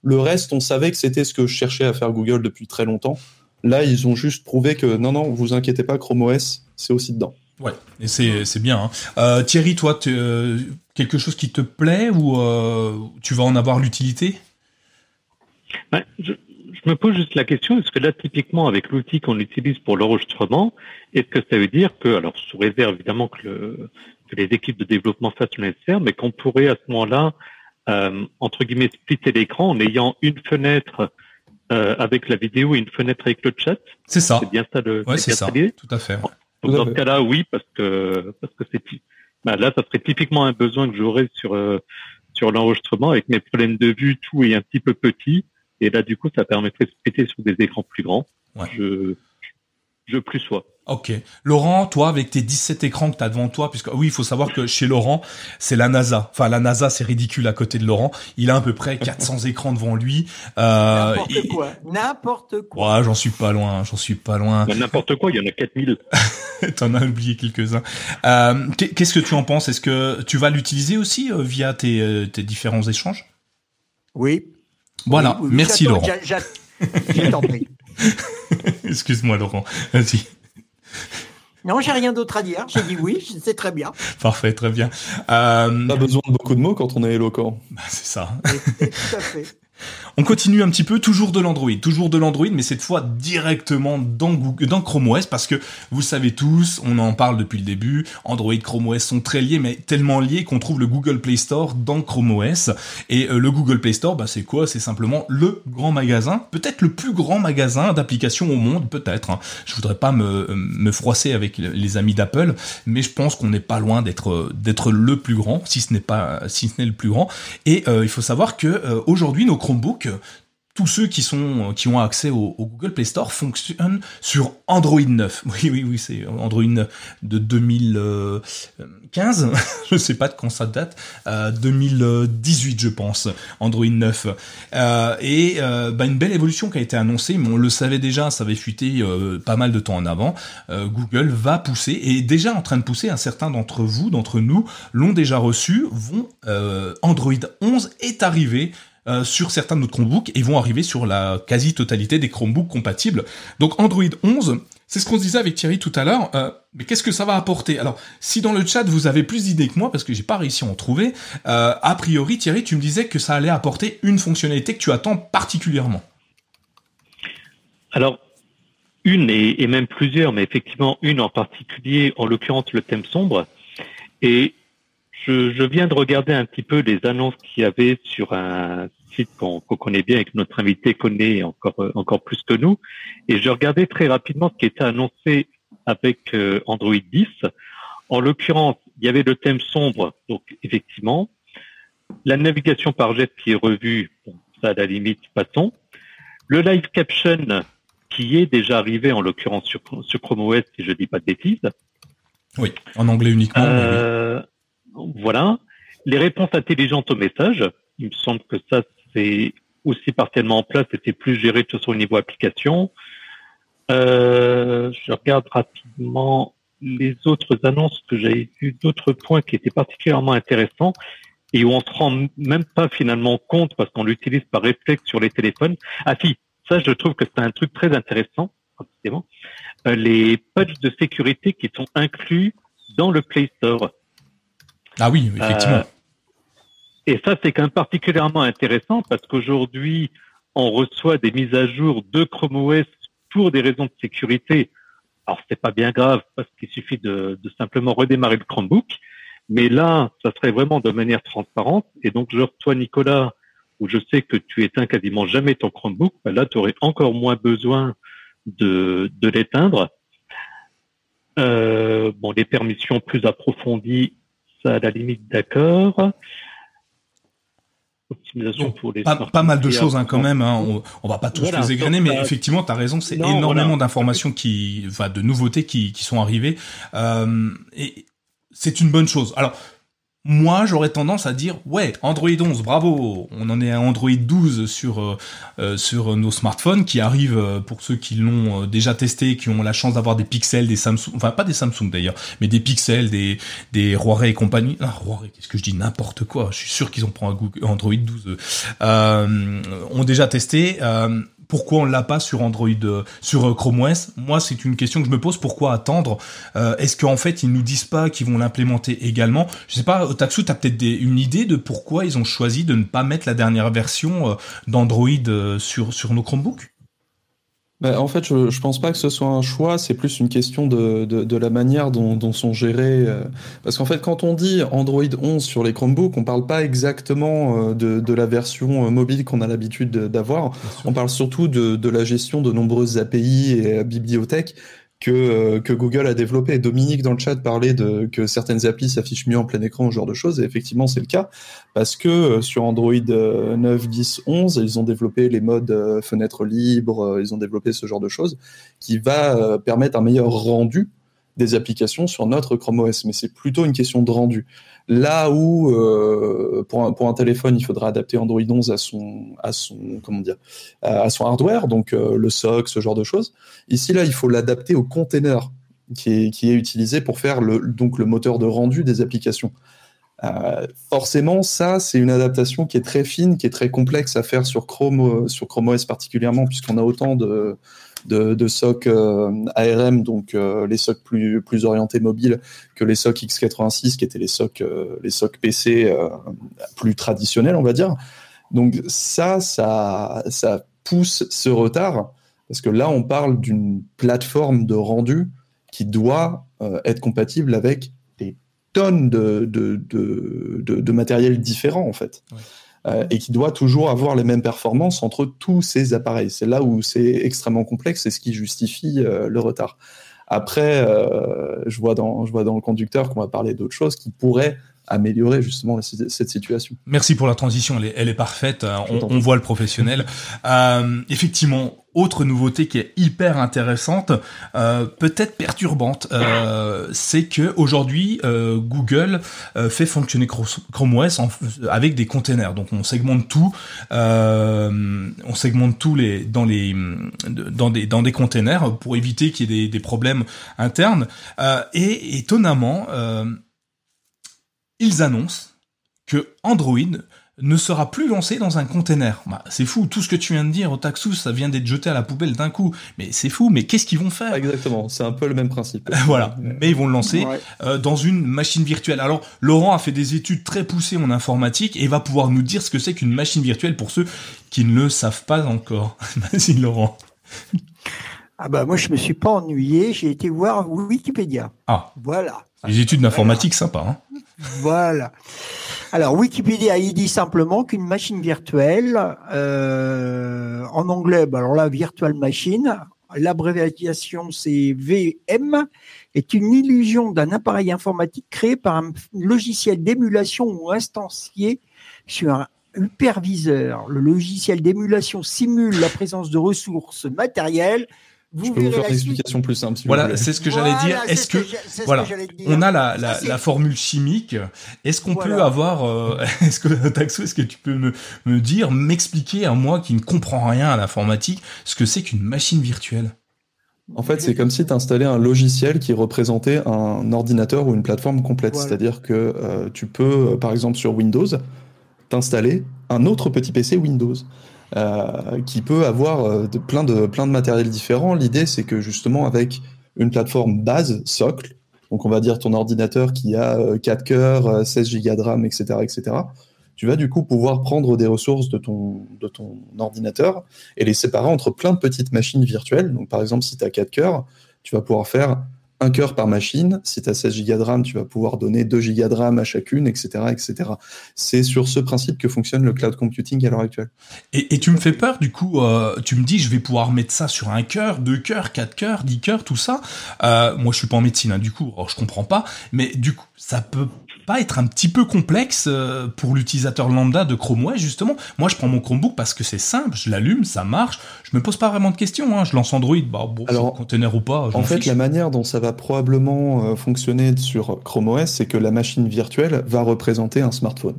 le, reste, on savait que c'était ce que je cherchais à faire Google depuis très longtemps. Là, ils ont juste prouvé que non, non, vous inquiétez pas, Chrome OS, c'est aussi dedans. Ouais, et c'est bien. Hein. Euh, Thierry, toi, euh, quelque chose qui te plaît ou euh, tu vas en avoir l'utilité? Ben, je, me pose juste la question, est-ce que là, typiquement, avec l'outil qu'on utilise pour l'enregistrement, est-ce que ça veut dire que, alors sous réserve évidemment que le, que les équipes de développement fassent le nécessaire, mais qu'on pourrait à ce moment-là, euh, entre guillemets, splitter l'écran en ayant une fenêtre euh, avec la vidéo et une fenêtre avec le chat. C'est ça. C'est bien ça le. Ouais, c'est ça. Tout à fait. Donc dans ce cas-là, oui, parce que parce que c'est bah, là, ça serait typiquement un besoin que j'aurais sur euh, sur l'enregistrement avec mes problèmes de vue, tout est un petit peu petit, et là du coup, ça permettrait de splitter sur des écrans plus grands. Ouais. Je je plus sois. Ok. Laurent, toi, avec tes 17 écrans que tu as devant toi, puisque oui, il faut savoir que chez Laurent, c'est la NASA. Enfin, la NASA, c'est ridicule à côté de Laurent. Il a à peu près 400 [LAUGHS] écrans devant lui. Euh, n'importe quoi. N'importe quoi. Ouais, j'en suis pas loin. J'en suis pas loin. N'importe quoi, il y en a 4000. [LAUGHS] T'en as oublié quelques-uns. Euh, Qu'est-ce que tu en penses? Est-ce que tu vas l'utiliser aussi euh, via tes, euh, tes, différents échanges? Oui. Voilà. Merci, Laurent. J'ai prie. [LAUGHS] [LAUGHS] Excuse-moi, Laurent. Vas-y. Non, j'ai rien d'autre à dire. J'ai dit oui, c'est très bien. Parfait, très bien. Euh... Pas besoin de beaucoup de mots quand on est éloquent. Bah, c'est ça. [LAUGHS] tout à fait. On continue un petit peu, toujours de l'Android, toujours de l'Android, mais cette fois directement dans Chrome OS, parce que vous savez tous, on en parle depuis le début, Android, Chrome OS sont très liés, mais tellement liés qu'on trouve le Google Play Store dans Chrome OS. Et euh, le Google Play Store, bah, c'est quoi? C'est simplement le grand magasin, peut-être le plus grand magasin d'applications au monde, peut-être. Hein. Je voudrais pas me, froisser avec les amis d'Apple, mais je pense qu'on n'est pas loin d'être d'être le plus grand, si ce n'est pas si ce n'est le plus grand. Et euh, il faut savoir que euh, aujourd'hui nos Chromebooks tous ceux qui sont qui ont accès au, Google Play Store fonctionnent sur Android 9. [LAUGHS] Oui, oui, oui, c'est Android 9 de 2015. [LAUGHS] je sais pas de quand ça date. 2018, euh, je pense. Android 9. Euh, et euh, bah, une belle évolution qui a été annoncée, mais on le savait déjà, ça avait fuité pas mal de temps en avant. Google va pousser et déjà en train de pousser. Un certain d'entre vous, d'entre nous, l'ont déjà reçu. Vont Android 11 est arrivé euh, sur certains de nos Chromebooks et vont arriver sur la quasi-totalité des Chromebooks compatibles. Donc Android 11, c'est ce qu'on se disait avec Thierry tout à l'heure. Euh, mais qu'est-ce que ça va apporter? Alors, si dans le chat vous avez plus d'idées que moi, parce que j'ai pas réussi à en trouver, euh, a priori Thierry, tu me disais que ça allait apporter une fonctionnalité que tu attends particulièrement. Alors, une et, et même plusieurs, mais effectivement une en particulier, en l'occurrence le thème sombre. Et je, viens de regarder un petit peu les annonces qu'il y avait sur un site qu'on connaît bien et que notre invité connaît encore euh, encore plus que nous. Et je regardais très rapidement ce qui était annoncé avec euh, Android 10. En l'occurrence, il y avait le thème sombre, donc effectivement, la navigation par jet qui est revue, bon, ça à la limite, passons. Le live caption qui est déjà arrivé en l'occurrence sur, sur Chrome OS, si je dis pas de bêtises. Oui, en anglais uniquement. Euh, voilà. Les réponses intelligentes aux messages, il me semble que ça, c'est aussi partiellement en place et c'est plus géré tout au niveau application. Euh, je regarde rapidement les autres annonces que j'avais vu, d'autres points qui étaient particulièrement intéressants et où on se rend même pas finalement compte parce qu'on l'utilise par réflexe sur les téléphones. Ah si, ça je trouve que c'est un truc très intéressant, euh, les patchs de sécurité qui sont inclus dans le Play Store. Ah oui, effectivement. Euh, et ça, c'est quand même particulièrement intéressant parce qu'aujourd'hui, on reçoit des mises à jour de Chrome OS pour des raisons de sécurité. Alors, c'est pas bien grave parce qu'il suffit de, simplement redémarrer le Chromebook. Mais là, ça serait vraiment de manière transparente. Et donc, genre, toi, Nicolas, où je sais que tu éteins quasiment jamais ton Chromebook, ben là, tu aurais encore moins besoin de, de l'éteindre. Euh, bon, les permissions plus approfondies, à la limite d'accord. Optimisation pour les pas, mal de choses hein, quand même. Hein. On, on, va pas tous les égrener, mais effectivement, tu as raison. C'est énormément d'informations qui, enfin, de nouveautés qui, qui sont arrivées. Euh, et c'est une bonne chose. Alors, moi j'aurais tendance à dire ouais Android 11 bravo. On en est à Android 12 sur euh, euh, sur nos smartphones qui arrivent euh, pour ceux qui l'ont déjà testé qui ont la chance d'avoir des pixels des Samsung enfin pas des Samsung d'ailleurs mais des pixels des des Huawei et compagnie. Ah, Huawei qu'est-ce que je dis n'importe quoi. Je suis sûr qu'ils ont pris un Google, Android 12 ont déjà testé pourquoi on l'a pas sur Android, euh, sur euh, Chrome OS Moi, c'est une question que je me pose. Pourquoi attendre? Euh, Est-ce qu'en fait, ils nous disent pas qu'ils vont l'implémenter également? Je sais pas. Taxu, t'as peut-être une idée de pourquoi ils ont choisi de ne pas mettre la dernière version d'Android sur sur nos Chromebooks? Bah, en fait, je, je pense pas que ce soit un choix, c'est plus une question de, de, de la manière dont, dont sont gérés. Euh, parce qu'en fait, quand on dit Android 11 sur les Chromebooks, on parle pas exactement euh, de, de la version euh, mobile qu'on a l'habitude d'avoir. On parle surtout de, de la gestion de nombreuses API et bibliothèques que, euh, que Google a développé. Dominique dans le chat parlait de que certaines applis s'affichent mieux en plein écran, ce genre de choses, et effectivement c'est le cas, parce que euh, sur Android 9, 10, 11, ils ont développé les modes euh, fenêtre libre, ils ont développé ce genre de choses, qui va permettre un meilleur rendu des applications sur notre Chrome OS, mais c'est plutôt une question de rendu. Là où euh, pour, un, pour un téléphone, il faudra adapter Android 11 à son à son hardware, donc euh, le SOC, ce genre de choses. Ici là, il faut l'adapter au container qui est, utilisé pour faire le donc le moteur de rendu des applications. Euh, forcément, ça, c'est une adaptation qui est très fine, qui est très complexe à faire sur Chrome OS particulièrement, puisqu'on a autant de, de, de SOC euh, ARM, donc euh, les SOC plus, orientés mobiles, que les SOC x86, qui étaient les SOC, euh, les SOC PC plus traditionnels, on va dire. Donc ça, ça, ça pousse ce retard, parce que là, on parle d'une plateforme de rendu qui doit être compatible avec des tonnes de, de, de, de, matériel différent, en fait. Euh, et qui doit toujours avoir les mêmes performances entre tous ces appareils. C'est là où c'est extrêmement complexe et ce qui justifie euh, le retard. Après, je, vois dans, je vois dans le conducteur qu'on va parler d'autres choses qui pourraient améliorer justement cette situation. Merci pour la transition, elle est, elle est parfaite, euh, on, on, voit le professionnel. Euh, effectivement, autre nouveauté qui est hyper intéressante, euh, peut-être perturbante, euh, c'est que aujourd'hui euh, Google fait fonctionner Chrome OS avec des containers. Donc on segmente tout, on segmente tout les dans les dans des dans des containers pour éviter qu'il y ait des, des problèmes internes. et étonnamment ils annoncent que Android ne sera plus lancé dans un container. Bah, c'est fou, tout ce que tu viens de dire, Otaxus, ça vient d'être jeté à la poubelle d'un coup. Mais c'est fou, mais qu'est-ce qu'ils vont faire? Exactement, c'est un peu le même principe. [LAUGHS] voilà, mais ils vont le lancer euh, dans une machine virtuelle. Alors, Laurent a fait des études très poussées en informatique et va pouvoir nous dire ce que c'est qu'une machine virtuelle pour ceux qui ne le savent pas encore. [LAUGHS] Vas-y, Laurent. Ah bah moi je me suis pas ennuyé, j'ai été voir Wikipédia. Ah. Voilà. Les études d'informatique, sympa. Hein voilà. Alors Wikipédia il dit simplement qu'une machine virtuelle, euh, en anglais, bah, alors la virtual machine, l'abréviation c'est VM, est une illusion d'un appareil informatique créé par un logiciel d'émulation ou instancié sur un hyperviseur. Le logiciel d'émulation simule la présence de ressources matérielles vous je peux vous faire une explication plus simple. voilà, c'est ce que j'allais dire. Est-ce que, voilà, on a la, la, la formule chimique. Est-ce qu'on peut avoir, euh, [LAUGHS] est-ce que Taxo, est-ce que tu peux me, me dire, m'expliquer à moi qui ne comprend rien à l'informatique, ce que c'est qu'une machine virtuelle? En fait, c'est comme si tu installais un logiciel qui représentait un ordinateur ou une plateforme complète. C'est-à-dire que euh, tu peux, euh, par exemple, sur Windows, t'installer un autre petit PC Windows. Euh, qui peut avoir euh, plein, de, plein de matériel différents. L'idée, c'est que justement, avec une plateforme base, socle, donc on va dire ton ordinateur qui a 4 euh, cœurs, 16 Go de RAM, etc., etc., tu vas du coup pouvoir prendre des ressources de ton, de ton ordinateur et les séparer entre plein de petites machines virtuelles. Donc par exemple, si tu as 4 cœurs, tu vas pouvoir faire un cœur par machine. Si tu as 16 Go de RAM, tu vas pouvoir donner 2 Go de RAM à chacune, etc. etc. C'est sur ce principe que fonctionne le cloud computing à l'heure actuelle. Et, tu me fais peur, du coup, euh, tu me dis, je vais pouvoir mettre ça sur un cœur, deux cœurs, quatre cœurs, dix cœurs, tout ça. Euh, moi, je suis pas en médecine, hein, du coup, alors je comprends pas. Mais du coup, ça peut pas être un petit peu complexe euh, pour l'utilisateur lambda de Chrome OS justement Moi, je prends mon Chromebook parce que c'est simple, je l'allume, ça marche, je me pose pas vraiment de questions. Hein. Je lance Android, bah bon, Alors, container ou pas. En fait, la manière dont ça va probablement euh, fonctionner sur Chrome OS, c'est que la machine virtuelle va représenter un smartphone.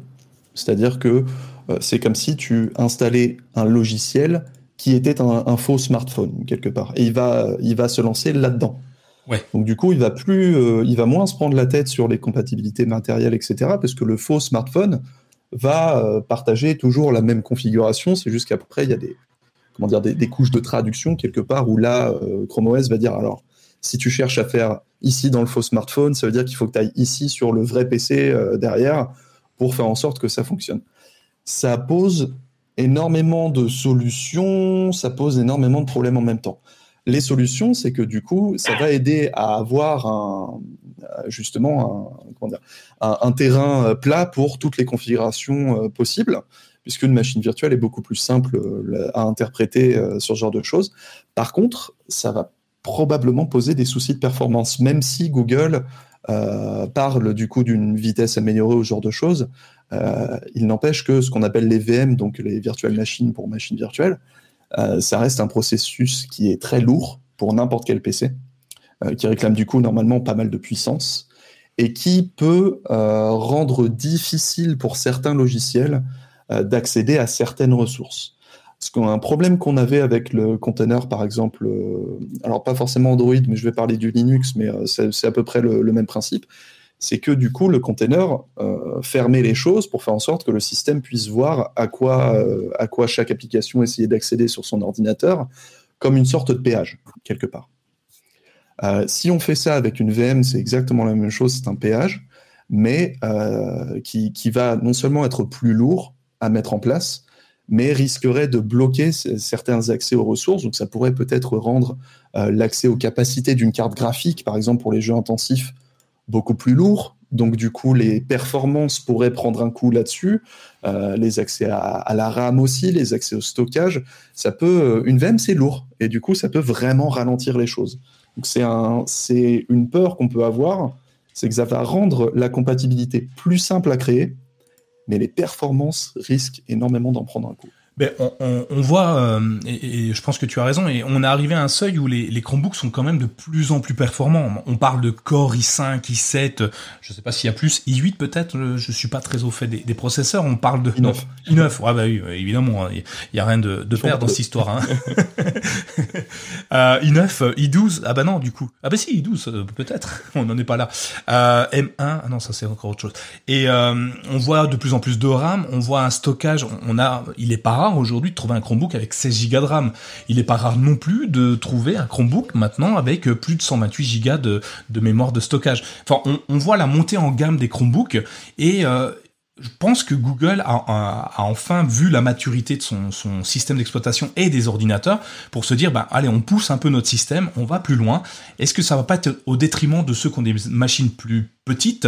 C'est-à-dire que euh, c'est comme si tu installais un logiciel qui était un, un, faux smartphone quelque part, et il va, il va se lancer là-dedans. Donc du coup, il va plus, euh, il va moins se prendre la tête sur les compatibilités matérielles, etc. Parce que le faux smartphone va euh, partager toujours la même configuration. C'est juste qu'après, il y a des, couches de traduction quelque part où là, euh, Chrome OS va dire alors, si tu cherches à faire ici dans le faux smartphone, ça veut dire qu'il faut que tu ailles ici sur le vrai PC derrière pour faire en sorte que ça fonctionne. Ça pose énormément de solutions, ça pose énormément de problèmes en même temps. Les solutions, c'est que du coup, ça va aider à avoir un, justement un, terrain euh, plat pour toutes les configurations euh, possibles, puisqu'une machine virtuelle est beaucoup plus simple euh, à interpréter sur ce genre de choses. Par contre, ça va probablement poser des soucis de performance, même si Google parle du coup d'une vitesse améliorée ou ce genre de choses. il n'empêche que ce qu'on appelle les VM, donc les virtual machines pour machines virtuelles, euh, ça reste un processus qui est très lourd pour n'importe quel PC, euh, qui réclame du coup normalement pas mal de puissance et qui peut euh, rendre difficile pour certains logiciels d'accéder à certaines ressources. Parce qu'un problème qu'on avait avec le container, par exemple, alors pas forcément Android, mais je vais parler du Linux, mais c'est à peu près le même principe, c'est que du coup, le container euh, fermait les choses pour faire en sorte que le système puisse voir à quoi, euh, à quoi chaque application essayait d'accéder sur son ordinateur, comme une sorte de péage, quelque part. Euh, si on fait ça avec une VM, c'est exactement la même chose, c'est un péage, mais qui, va non seulement être plus lourd à mettre en place, mais risquerait de bloquer certains accès aux ressources. Donc ça pourrait peut-être rendre l'accès aux capacités d'une carte graphique, par exemple pour les jeux intensifs, beaucoup plus lourd. Donc du coup, les performances pourraient prendre un coup là-dessus. Euh, les accès à, la RAM aussi, les accès au stockage, ça peut. Une VM, c'est lourd et du coup, ça peut vraiment ralentir les choses. Donc c'est un, c'est une peur qu'on peut avoir, c'est que ça va rendre la compatibilité plus simple à créer, mais les performances risquent énormément d'en prendre un coup. Ben, on, on, on voit, euh, et, et, je pense que tu as raison, et on est arrivé à un seuil où les, les Chromebooks sont quand même de plus en plus performants. On parle de Core i5, i7, je sais pas s'il y a plus, i8 peut-être, je suis pas très au fait des, des processeurs. On parle de i9. i9, ouais, bah oui, évidemment, il y a rien de, de perdre dans cette histoire. Hein. [LAUGHS] euh, i9, i12, ah bah non, du coup, ah bah si, i12 euh, peut-être, [LAUGHS] on n'en est pas là. Euh, M1, ah non, ça c'est encore autre chose. Et euh, on voit de plus en plus de RAM, on voit un stockage, on a, il est pas aujourd'hui de trouver un Chromebook avec 16 Go de RAM. Il n'est pas rare non plus de trouver un Chromebook maintenant avec euh, plus de 128 Go de, de mémoire de stockage. Enfin, on, voit la montée en gamme des Chromebooks et euh, je pense que Google a, a, a, enfin vu la maturité de son, son système d'exploitation et des ordinateurs pour se dire, bah, allez, on pousse un peu notre système, on va plus loin. Est-ce que ça va pas être au détriment de ceux qui ont des machines plus petites?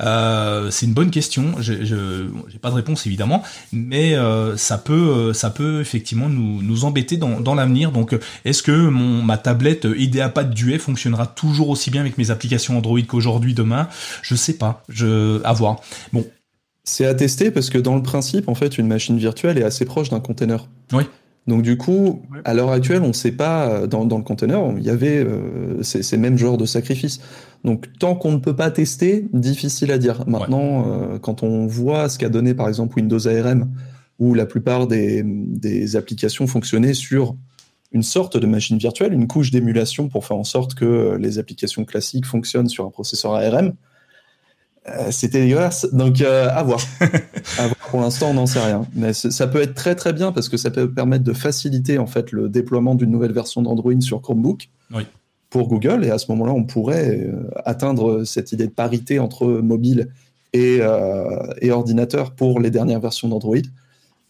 Euh, C'est une bonne question. Je n'ai pas de réponse évidemment, mais euh, ça peut, ça peut effectivement nous, nous embêter dans, dans l'avenir. Donc, est-ce que mon ma tablette IdeaPad Duet fonctionnera toujours aussi bien avec mes applications Android qu'aujourd'hui, demain? Je sais pas. Je à voir. Bon, c'est à tester parce que dans le principe, en fait, une machine virtuelle est assez proche d'un container. Oui. Donc du coup, à l'heure actuelle, on ne sait pas, dans, dans, le container, il y avait euh, ces, ces, mêmes genres de sacrifices. Donc tant qu'on ne peut pas tester, difficile à dire. Maintenant, ouais. euh, quand on voit ce qu'a donné par exemple Windows ARM, où la plupart des, des, applications fonctionnaient sur une sorte de machine virtuelle, une couche d'émulation pour faire en sorte que les applications classiques fonctionnent sur un processeur ARM, c'était dégueulasse. Donc, euh, à voir. [LAUGHS] à voir. Pour l'instant, on n'en sait rien. Mais ça peut être très très bien parce que ça peut permettre de faciliter en fait le déploiement d'une nouvelle version d'Android sur Chromebook oui. pour Google. Et à ce moment-là, on pourrait euh, atteindre cette idée de parité entre mobile et, euh, et ordinateur pour les dernières versions d'Android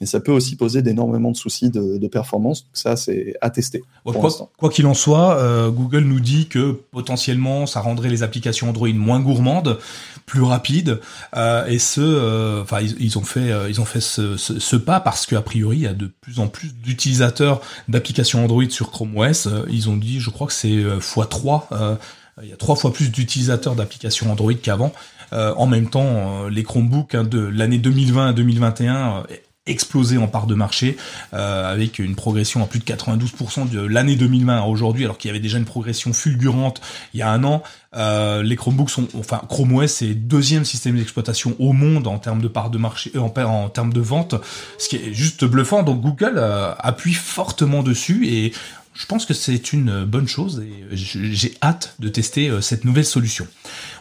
mais ça peut aussi poser d'énormément de soucis de, de, performance. Donc ça, c'est à tester. quoi qu'il en soit, euh, Google nous dit que potentiellement, ça rendrait les applications Android moins gourmandes, plus rapides, euh, et ce, enfin, euh, ils, ils, ont fait, ils ont fait ce, ce, ce pas parce qu'a priori, il y a de plus en plus d'utilisateurs d'applications Android sur Chrome OS. ils ont dit, je crois que c'est x3. il y a trois fois plus d'utilisateurs d'applications Android qu'avant. en même temps, les Chromebooks hein, de l'année 2020 à 2021 explosé en part de marché euh, avec une progression à plus de 92% de l'année 2020 à aujourd'hui alors qu'il y avait déjà une progression fulgurante il y a un an. Euh, les Chromebooks sont enfin Chrome OS c'est deuxième système d'exploitation au monde en termes de part de marché euh, en, en termes de vente ce qui est juste bluffant. Donc Google euh, appuie fortement dessus et je pense que c'est une bonne chose et j'ai hâte de tester euh, cette nouvelle solution.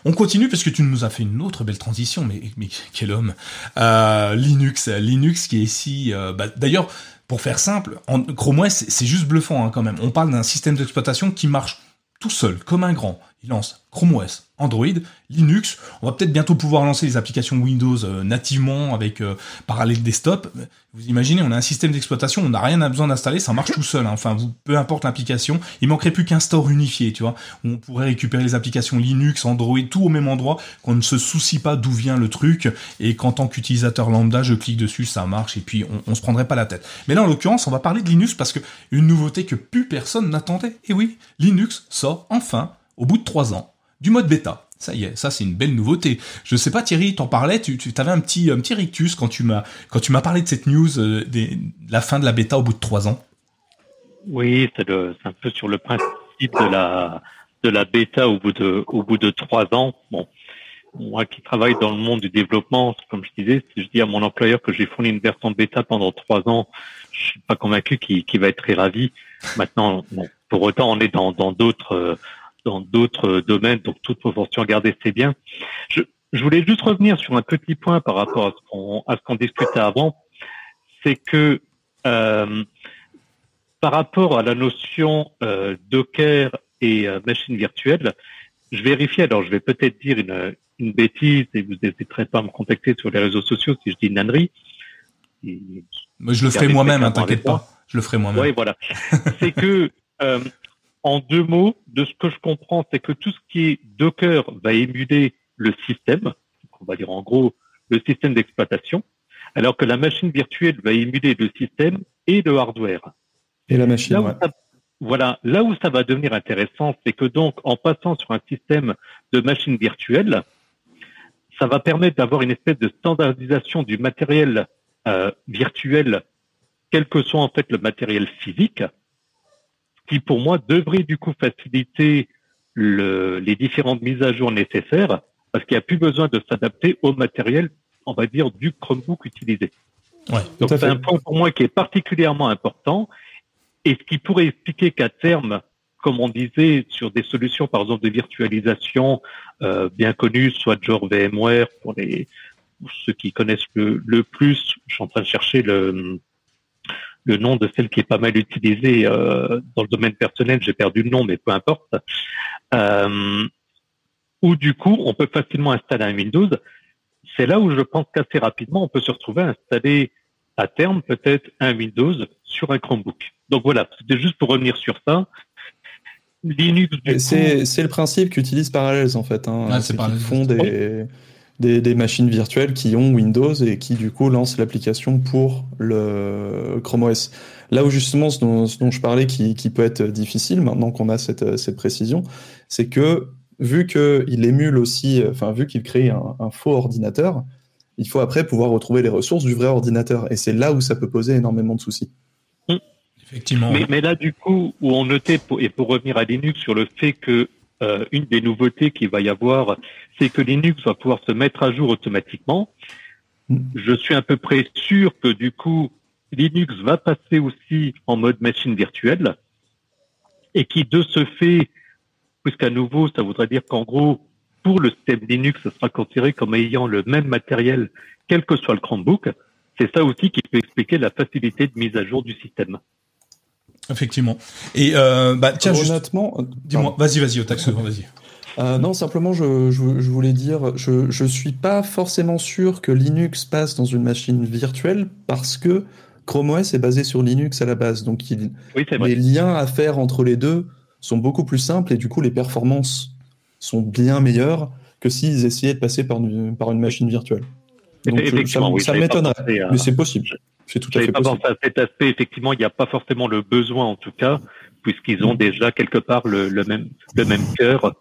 On continue parce que tu nous as fait une autre belle transition, mais, quel homme euh, Linux, Linux qui est ici. Euh, bah, D'ailleurs, pour faire simple, en Chrome OS, c'est juste bluffant hein, quand même. On parle d'un système d'exploitation qui marche tout seul, comme un grand. Il lance Chrome OS, Android, Linux. On va peut-être bientôt pouvoir lancer les applications Windows euh, nativement avec euh, Parallel Desktop. Vous imaginez, on a un système d'exploitation, on n'a rien à besoin d'installer, ça marche tout seul. Hein. Enfin, peu importe l'application, il manquerait plus qu'un store unifié, tu vois, où on pourrait récupérer les applications Linux, Android, tout au même endroit, qu'on ne se soucie pas d'où vient le truc, et qu'en tant qu'utilisateur lambda, je clique dessus, ça marche, et puis on, on se prendrait pas la tête. Mais là, en l'occurrence, on va parler de Linux parce que une nouveauté que plus personne n'attendait. Et oui, Linux sort enfin, au bout de trois ans, du mode bêta. Ça y est, ça c'est une belle nouveauté. Je sais pas Thierry, t'en parlais, tu, tu avais un petit un petit rictus quand tu m'as quand tu m'as parlé de cette news euh, des, de la fin de la bêta au bout de trois ans. Oui, c'est un peu sur le principe de la de la bêta au bout de au bout de trois ans. Bon, moi qui travaille dans le monde du développement, comme je disais, si je dis à mon employeur que j'ai fourni une version bêta pendant trois ans, je suis pas convaincu qu'il qu va être très ravi. Maintenant, bon, pour autant, on est dans dans d'autres dans d'autres domaines, donc toute proportion gardée, c'est bien. Je, je, voulais juste revenir sur un petit point par rapport à ce qu'on à ce qu'on discutait avant, c'est que euh, par rapport à la notion euh, Docker et euh, machine virtuelle, je vérifie. Alors, je vais peut-être dire une, une bêtise et vous n'hésiterez pas à me contacter sur les réseaux sociaux si je dis une ânerie. Mais je le ferai moi-même, hein, t'inquiète pas. Je le ferai moi-même. Oui, voilà. c'est que, euh, en deux mots, de ce que je comprends, c'est que tout ce qui est Docker va émuler le système, on va dire en gros le système d'exploitation, alors que la machine virtuelle va émuler le système et le hardware. Et la machine, là voilà, là où ça va devenir intéressant, c'est que donc en passant sur un système de machine virtuelle, ça va permettre d'avoir une espèce de standardisation du matériel euh, virtuel, quel que soit en fait le matériel physique, qui pour moi devrait du coup faciliter le, les différentes mises à jour nécessaires, parce qu'il n'y a plus besoin de s'adapter au matériel, on va dire, du Chromebook utilisé. Ouais, Donc c'est un point pour moi qui est particulièrement important et ce qui pourrait expliquer qu'à terme, comme on disait, sur des solutions par exemple de virtualisation euh, bien connues, soit genre VMware pour les ceux qui connaissent le, le, plus, je suis en train de chercher le, le nom de celle qui est pas mal utilisée euh, dans le domaine personnel, j'ai perdu le nom, mais peu importe. Euh, où du coup, on peut facilement installer un Windows. C'est là où je pense qu'assez rapidement, on peut se retrouver à installer à terme peut-être un Windows sur un Chromebook. Donc voilà, c'était juste pour revenir sur ça. Linux, c'est le principe qu'utilisent Parallels en fait. Hein. Ah, c'est qu'ils font des, des, des, machines virtuelles qui ont Windows et qui du coup lancent l'application pour le Chrome OS. Là où justement ce dont, ce dont je parlais qui, qui, peut être difficile maintenant qu'on a cette, cette précision, c'est que vu qu'il émule aussi, enfin vu qu'il crée un, un faux ordinateur, il faut après pouvoir retrouver les ressources du vrai ordinateur. Et c'est là où ça peut poser énormément de soucis. Effectivement. Mais, mais, là, du coup, où on notait, pour, et pour revenir à Linux, sur le fait que euh, une des nouveautés qu'il va y avoir, c'est que Linux va pouvoir se mettre à jour automatiquement. Je suis à peu près sûr que du coup, Linux va passer aussi en mode machine virtuelle et qui de ce fait, puisqu'à nouveau, ça voudrait dire qu'en gros, pour le système Linux, ça sera considéré comme ayant le même matériel, quel que soit le Chromebook. C'est ça aussi qui peut expliquer la facilité de mise à jour du système. Effectivement. Et euh, bah tiens, honnêtement, juste... dis-moi, vas-y, vas-y, au taxe, vas-y. Euh, non, simplement, je, je, je, voulais dire, je je suis pas forcément sûr que Linux passe dans une machine virtuelle parce que Chrome OS est basé sur Linux à la base, donc il, oui, les liens à faire entre les deux sont beaucoup plus simples et du coup les performances sont bien meilleures que s'ils essayaient de passer par une, par une machine virtuelle. Donc ça, oui, ça m'étonnerait, mais c'est possible. C'est tout à fait pas possible. à cet aspect, effectivement, il n'y a pas forcément le besoin, en tout cas, puisqu'ils ont déjà quelque part le, le même le même cœur.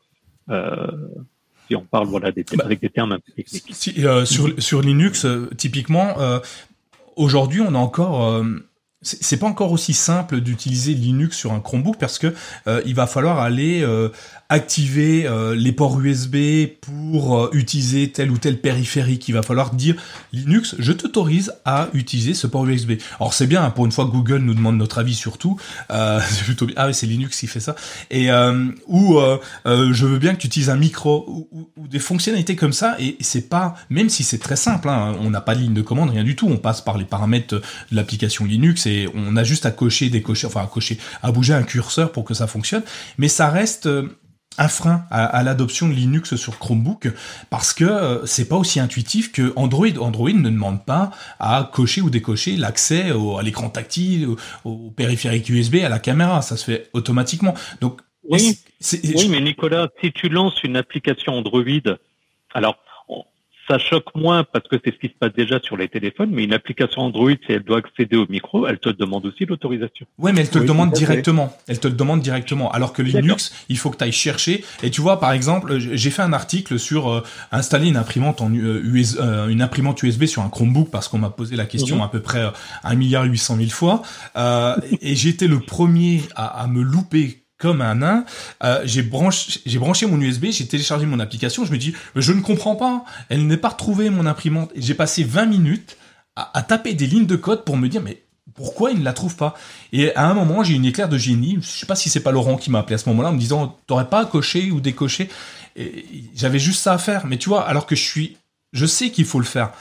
Euh, si on parle voilà des, bah, avec des termes un peu techniques. Si, euh, sur sur Linux, euh, typiquement, euh, aujourd'hui, on a encore euh, c'est pas encore aussi simple d'utiliser Linux sur un Chromebook parce que euh, il va falloir aller euh, activer euh, les ports USB pour euh, utiliser tel ou tel périphérique. Il va falloir dire Linux, je t'autorise à utiliser ce port USB. Alors c'est bien, hein, pour une fois Google nous demande notre avis sur tout. Euh, [LAUGHS] c'est plutôt bien. Ah oui, c'est Linux qui fait ça. Et ou je veux bien que tu utilises un micro ou, des fonctionnalités comme ça. Et c'est pas, même si c'est très simple, hein, on n'a pas de ligne de commande, rien du tout. On passe par les paramètres de l'application Linux on a juste à cocher, décocher, enfin à cocher, à bouger un curseur pour que ça fonctionne. Mais ça reste un frein à, à l'adoption de Linux sur Chromebook parce que euh, c'est pas aussi intuitif que Android. Android ne demande pas à cocher ou décocher l'accès à l'écran tactile, au, au, périphérique USB, à la caméra. Ça se fait automatiquement. Donc oui, oui mais Nicolas, si tu lances une application Android, alors ça choque moins parce que c'est ce qui se passe déjà sur les téléphones, mais une application Android, si elle doit accéder au micro, elle te demande aussi l'autorisation. Ouais, mais elle te oui, le demande directement. Elle te le demande directement. Alors que Linux, il faut que tu ailles chercher. Et tu vois, par exemple, j'ai fait un article sur euh, installer une imprimante en euh, US, euh, une imprimante USB sur un Chromebook parce qu'on m'a posé la question mmh. à peu près euh, un milliard huit cent mille fois. Euh, et j'ai été le premier à, à me louper comme un nain. Euh, j'ai branché, mon USB, j'ai téléchargé mon application. Je me dis, je ne comprends pas. Elle n'est pas retrouvée mon imprimante. J'ai passé 20 minutes à, taper des lignes de code pour me dire, mais pourquoi il ne la trouve pas? Et à un moment, j'ai une éclair de génie. Je sais pas si c'est pas Laurent qui m'a appelé à ce moment-là en me disant, t'aurais pas à cocher ou décocher. J'avais juste ça à faire. Mais tu vois, alors que je suis, je sais qu'il faut le faire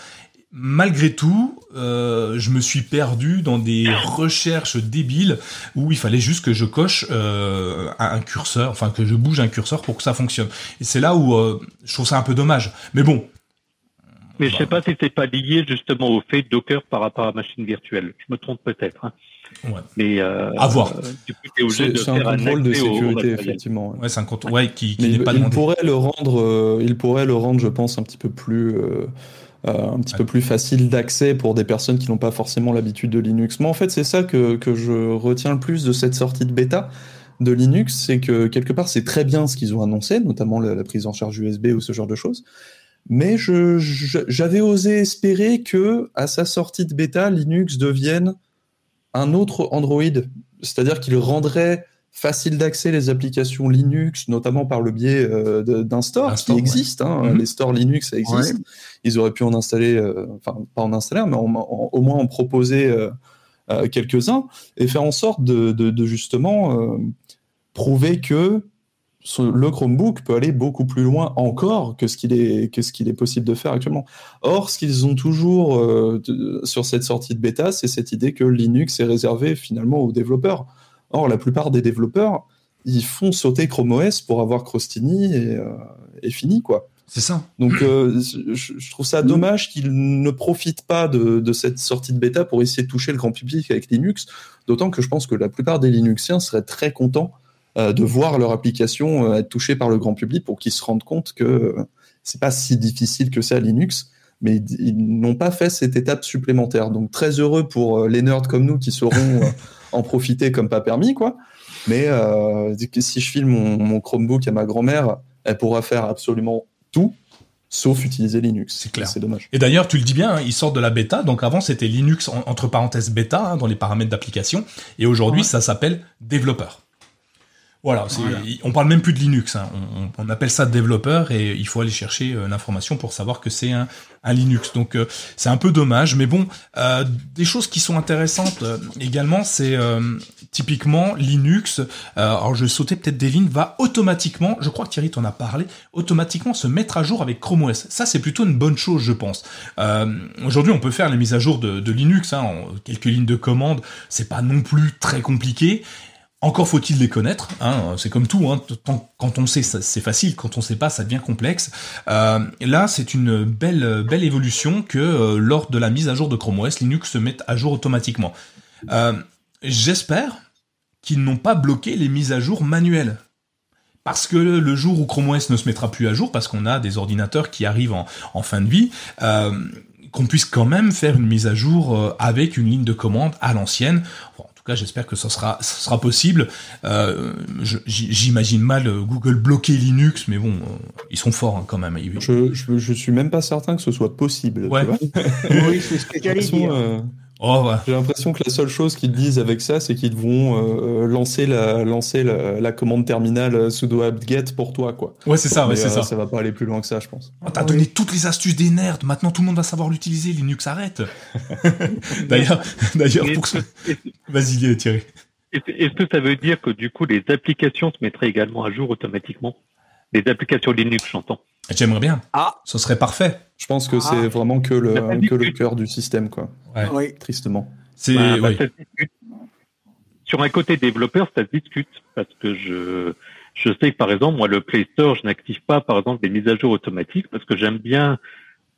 malgré tout, euh, je me suis perdu dans des recherches débiles où il fallait juste que je coche euh, un curseur, enfin que je bouge un curseur pour que ça fonctionne. Et c'est là où euh, je trouve ça un peu dommage. Mais bon, Mais je sais pas si c'est pas lié justement au fait Docker par rapport à machine virtuelle. Je me trompe peut-être. Hein. Ouais. Mais euh, À voir. euh, C'est un faire contrôle de sécurité, effectivement. ouais. Ouais, c'est un ouais, qui, n'est il, pas il demandé. pourrait le rendre, euh, il pourrait le rendre, je pense, un petit peu plus, un petit peu plus facile d'accès pour des personnes qui n'ont pas forcément l'habitude de Linux. Moi, en fait, c'est ça que, que je retiens le plus de cette sortie de bêta de Linux, c'est que quelque part, c'est très bien ce qu'ils ont annoncé, notamment la, la prise en charge USB ou ce genre de choses. Mais j'avais osé espérer que, à sa sortie de bêta, Linux devienne un autre Android, c'est-à-dire qu'il rendrait facile d'accès les applications Linux, notamment par le biais euh, d'un store qui store, ouais. existe. hein, Mhm. Les stores Linux, ça existe. Ils auraient pu en installer, euh, enfin pas en installer, mais en- en- au moins en proposer euh, quelques-uns et faire en sorte de, de- de justement prouver que ce- le Chromebook peut aller beaucoup plus loin encore que ce qu'il est, que ce qu'il est possible de faire actuellement. Or, ce qu'ils ont toujours de- sur cette sortie de bêta, c'est cette idée que Linux est réservé finalement aux développeurs. Or, la plupart des développeurs, ils font sauter Chrome OS pour avoir Crostini et, euh, et fini, quoi. C'est ça. Donc, euh, je, je trouve ça dommage qu'ils ne profitent pas de, de cette sortie de bêta pour essayer de toucher le grand public avec Linux. D'autant que je pense que la plupart des Linuxiens seraient très contents euh, de voir leur application être touchée par le grand public pour qu'ils se rendent compte que c'est pas si difficile que ça Linux. Mais ils, n'ont pas fait cette étape supplémentaire. Donc très heureux pour les nerds comme nous qui sauront en profiter comme pas permis, quoi. Mais euh, si je file mon, mon Chromebook à ma grand-mère, elle pourra faire absolument tout, sauf utiliser Linux. C'est clair. C'est dommage. Et d'ailleurs, tu le dis bien, hein, ils sortent de la bêta. Donc avant, c'était Linux en- entre parenthèses bêta hein, dans les paramètres d'application. Et aujourd'hui, Ouais. ça s'appelle développeur. Voilà, on parle même plus de Linux. hein. On, appelle ça développeur et il faut aller chercher euh, l'information pour savoir que c'est un, un Linux. Donc euh, c'est un peu dommage, mais bon, euh, des choses qui sont intéressantes euh, également, c'est euh, typiquement Linux. euh, alors je vais sauter peut-être des lignes, va automatiquement, je crois que Thierry t'en a parlé, automatiquement se mettre à jour avec Chrome OS. Ça c'est plutôt une bonne chose, je pense. Euh, Aujourd'hui, on peut faire les mises à jour de, de Linux, hein, en quelques lignes de commande. C'est pas non plus très compliqué. Encore faut-il les connaître. Hein, c'est comme tout. Hein, quand on sait, c'est facile. Quand on sait pas, ça devient complexe. Euh, là, c'est une belle, belle évolution que euh, lors de la mise à jour de Chrome OS, Linux se mette à jour automatiquement. Euh, J'espère qu'ils n'ont pas bloqué les mises à jour manuelles. Parce que le jour où Chrome OS ne se mettra plus à jour, parce qu'on a des ordinateurs qui arrivent en, fin de vie, qu'on puisse quand même faire une mise à jour avec une ligne de commande à l'ancienne. Tout cas, j'espère que ça sera, ça sera possible. Euh, J'imagine mal euh, Google bloquer Linux, mais bon, euh, ils sont forts hein, quand même. Je, je, je suis même pas certain que ce soit possible. tu Ouais. vois. [LAUGHS] Oui, c'est ce que J'ai j'allais l'impression, dire. Euh, Oh, ouais. J'ai l'impression que la seule chose qu'ils disent avec ça, c'est qu'ils vont euh, lancer la lancer la, la commande terminale euh, sudo apt-get pour toi, quoi. ouais, c'est ça, ouais, Mais, c'est euh, ça. Ça va pas aller plus loin que ça, je pense. Oh, T'as donné toutes les astuces des nerds. Maintenant, tout le monde va savoir l'utiliser. Linux arrête. [LAUGHS] d'ailleurs, d'ailleurs, pour que... Vas-y, Thierry. Est-ce est-ce que ça veut dire que du coup les applications se mettraient également à jour automatiquement? Les applications Linux, j'entends. J'aimerais bien. Ah. Ce serait parfait. Je pense que Ah. c'est vraiment que le que le cœur du système, quoi. Ouais. Oui. Tristement. C'est Bah, bah, oui. Sur un côté développeur, ça se discute parce que je je sais que par exemple moi le Play Store, je n'active pas par exemple des mises à jour automatiques parce que j'aime bien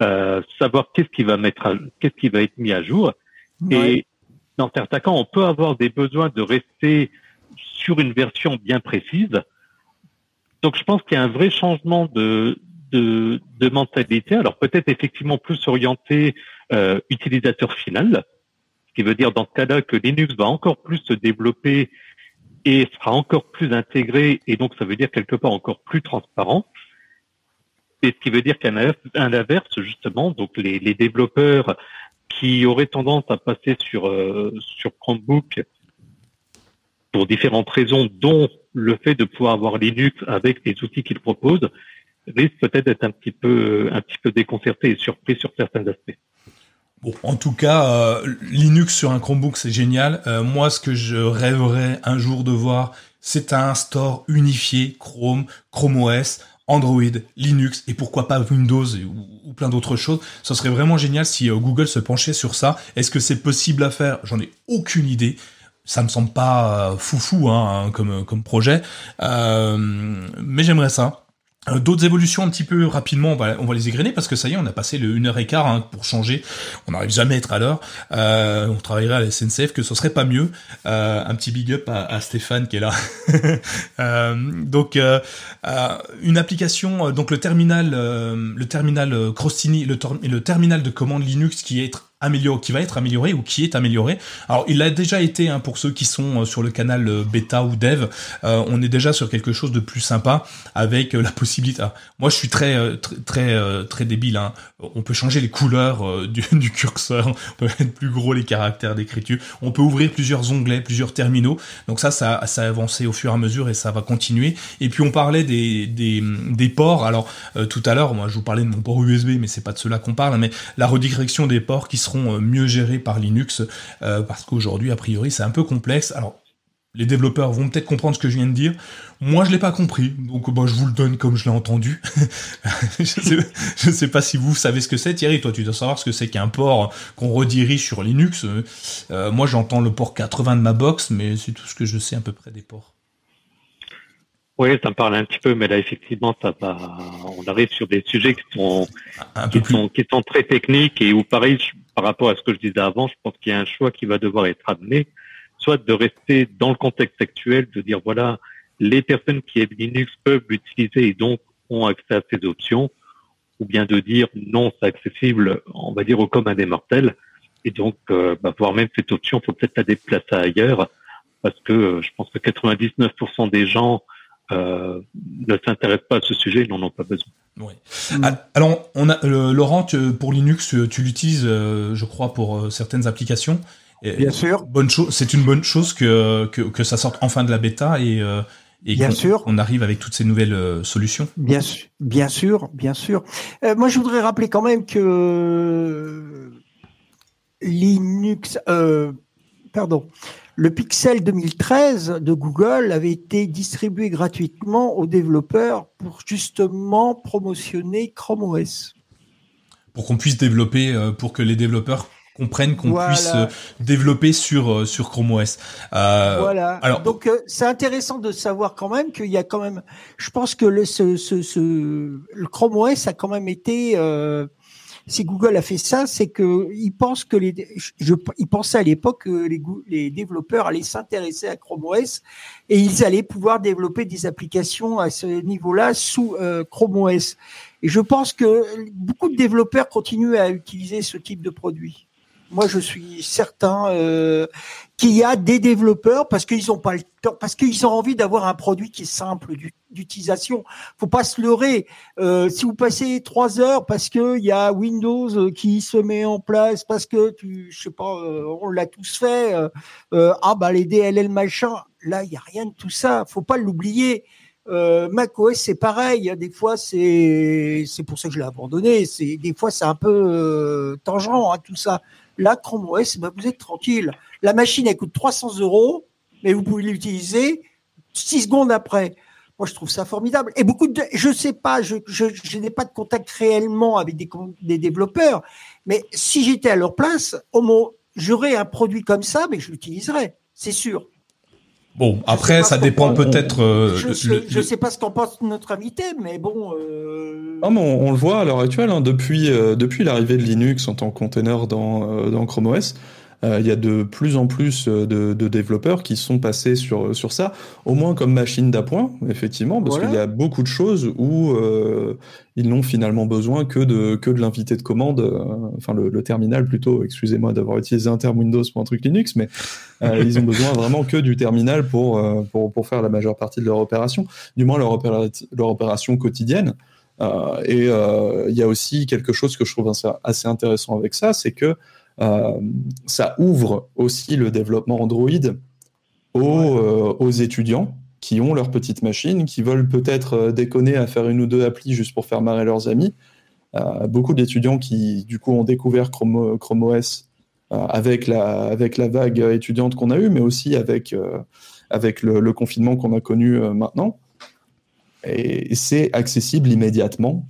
euh, savoir qu'est-ce qui va mettre à- qu'est-ce qui va être mis à jour Ouais. et dans certains cas, on peut avoir des besoins de rester sur une version bien précise. Donc, je pense qu'il y a un vrai changement de, de, mentalité. Alors, peut-être effectivement plus orienté euh, utilisateur final, ce qui veut dire dans ce cas-là que Linux va encore plus se développer et sera encore plus intégré, et donc ça veut dire quelque part encore plus transparent. Et ce qui veut dire qu'à l'inverse- justement, donc les, les développeurs qui auraient tendance à passer sur euh, sur Chromebook pour différentes raisons, dont le fait de pouvoir avoir Linux avec les outils qu'il propose, risque peut-être d'être un petit peu un petit peu déconcerté et surpris sur certains aspects. Bon, en tout cas, euh, Linux sur un Chromebook, c'est génial. Euh, moi, ce que je rêverais un jour de voir, c'est un store unifié Chrome, Chrome OS, Android, Linux et pourquoi pas Windows ou, plein d'autres choses. Ce serait vraiment génial si euh, Google se penchait sur ça. Est-ce que c'est possible à faire? J'en ai aucune idée. Ça me semble pas foufou hein, comme comme projet, mais j'aimerais ça. Euh, d'autres évolutions un petit peu rapidement, on va, on va les égrener parce que ça y est, on a passé le 1h15 hein, pour changer. On n'arrive jamais à être à l'heure. Euh, on travaillerait à la SNCF que ce serait pas mieux. Euh, un petit big up à, Stéphane qui est là. [LAUGHS] donc une application, donc le terminal, le terminal Crostini, le, le terminal de commande Linux qui est amélioré, qui va être amélioré ou qui est amélioré. Alors il l'a déjà été hein, pour ceux qui sont euh, sur le canal euh, bêta ou dev. Euh, on est déjà sur quelque chose de plus sympa avec la possibilité. Ah, moi je suis très très très, très débile. Hein. On peut changer les couleurs [LAUGHS] du, du, curseur, on peut mettre plus gros les caractères d'écriture. On peut ouvrir plusieurs onglets, plusieurs terminaux. Donc ça, ça, ça a avancé au fur et à mesure et ça va continuer. Et puis on parlait des des, des ports. Alors tout à l'heure, moi je vous parlais de mon port USB, mais c'est pas de cela qu'on parle. Mais la redirection des ports qui seront euh, mieux gérés par Linux, euh, parce qu'aujourd'hui, a priori, c'est un peu complexe. Alors, les développeurs vont peut-être comprendre ce que je viens de dire. Moi, je l'ai pas compris, donc bah, je vous le donne comme je l'ai entendu. [LAUGHS] je, sais, sais pas si vous savez ce que c'est. Thierry, toi, tu dois savoir ce que c'est qu'un port qu'on redirige sur Linux. Euh, moi, j'entends le port 80 de ma box, mais c'est tout ce que je sais à peu près des ports. Oui, ça me parle un petit peu, mais là effectivement, ça va. On arrive sur des sujets qui sont qui sont qui sont très techniques et où pareil, par rapport à ce que je disais avant, je pense qu'il y a un choix qui va devoir être amené, soit de rester dans le contexte actuel, de dire voilà, les personnes qui aiment Linux peuvent l'utiliser et donc ont accès à ces options, ou bien de dire non, c'est accessible, on va dire au commun des mortels, et donc euh, bah, voire même cette option, faut peut-être la déplacer ailleurs, parce que euh, je pense que 99% des gens euh, ne s'intéressent pas à ce sujet, n'en ont pas besoin. Oui. Ah, alors, on a euh, Laurent, pour Linux, tu l'utilises, euh, je crois, pour certaines applications. Bien sûr. Bonne chose. C'est une bonne chose que, que, que ça sorte enfin de la bêta et et bien sûr. on arrive avec toutes ces nouvelles solutions. Bien sûr, bien sûr, bien sûr. moi, je voudrais rappeler quand même que Linux, pardon, le Pixel 2013 de Google avait été distribué gratuitement aux développeurs pour justement promotionner Chrome OS. Pour qu'on puisse développer, euh, pour que les développeurs comprennent qu'on puisse euh, développer sur euh, sur Chrome OS. voilà. Alors, donc c'est intéressant de savoir quand même qu'il y a quand même. Je pense que le ce, ce, ce le Chrome OS a quand même été si Google a fait ça, c'est que il pense que les, je, il pensait à l'époque que les, les développeurs allaient s'intéresser à Chrome OS et ils allaient pouvoir développer des applications à ce niveau-là sous euh, Chrome OS. Et je pense que beaucoup de développeurs continuent à utiliser ce type de produit. Moi, je suis certain euh, qu'il y a des développeurs parce qu'ils ont pas le temps, parce qu'ils ont envie d'avoir un produit qui est simple d'utilisation. Faut pas se leurrer. Euh, si vous passez trois heures parce que il y a Windows qui se met en place, parce que tu, je sais pas, euh, on l'a tous fait. Euh, euh, ah bah les DLL machin. Là, il y a rien de tout ça. Faut pas l'oublier. Euh, macOS c'est pareil. Des fois c'est c'est pour ça que je l'ai abandonné. C'est des fois c'est un peu tangent à tout ça. Là, Chrome OS, bah, vous êtes tranquille. La machine, elle coûte 300 euros, mais vous pouvez l'utiliser 6 secondes après. Moi, je trouve ça formidable. Et beaucoup de, je sais pas, je, n'ai pas de contact réellement avec des, des développeurs, mais si j'étais à leur place, au j'aurais un produit comme ça, mais je l'utiliserais, c'est sûr. Bon, après, ça dépend peut-être. Euh, je ne sais, pas ce qu'en pense notre invité, mais bon. Euh... Ah, on, le voit à l'heure actuelle, hein, depuis, euh, depuis l'arrivée de Linux en tant que container dans, euh, dans Chrome OS. Euh, il y a de plus en plus euh, de, de, développeurs qui sont passés sur, sur ça, au moins comme machine d'appoint, effectivement, parce qu'il y a beaucoup de choses où euh, ils n'ont finalement besoin que de, que de l'invité de commande, enfin le, le, terminal plutôt, excusez-moi d'avoir utilisé un terme Windows pour un truc Linux, mais [LAUGHS] ils ont besoin vraiment que du terminal pour, pour, pour faire la majeure partie de leur opération, du moins leur, leur opération quotidienne. Euh, et il y a aussi quelque chose que je trouve assez intéressant avec ça, c'est que ça ouvre aussi le développement Android aux, euh, aux, étudiants qui ont leur petite machine, qui veulent peut-être euh, déconner à faire une ou deux applis juste pour faire marrer leurs amis. beaucoup d'étudiants qui, du coup, ont découvert Chrome, Chrome OS avec, la, avec la vague étudiante qu'on a eue, mais aussi avec, avec le, confinement qu'on a connu maintenant. Et c'est accessible immédiatement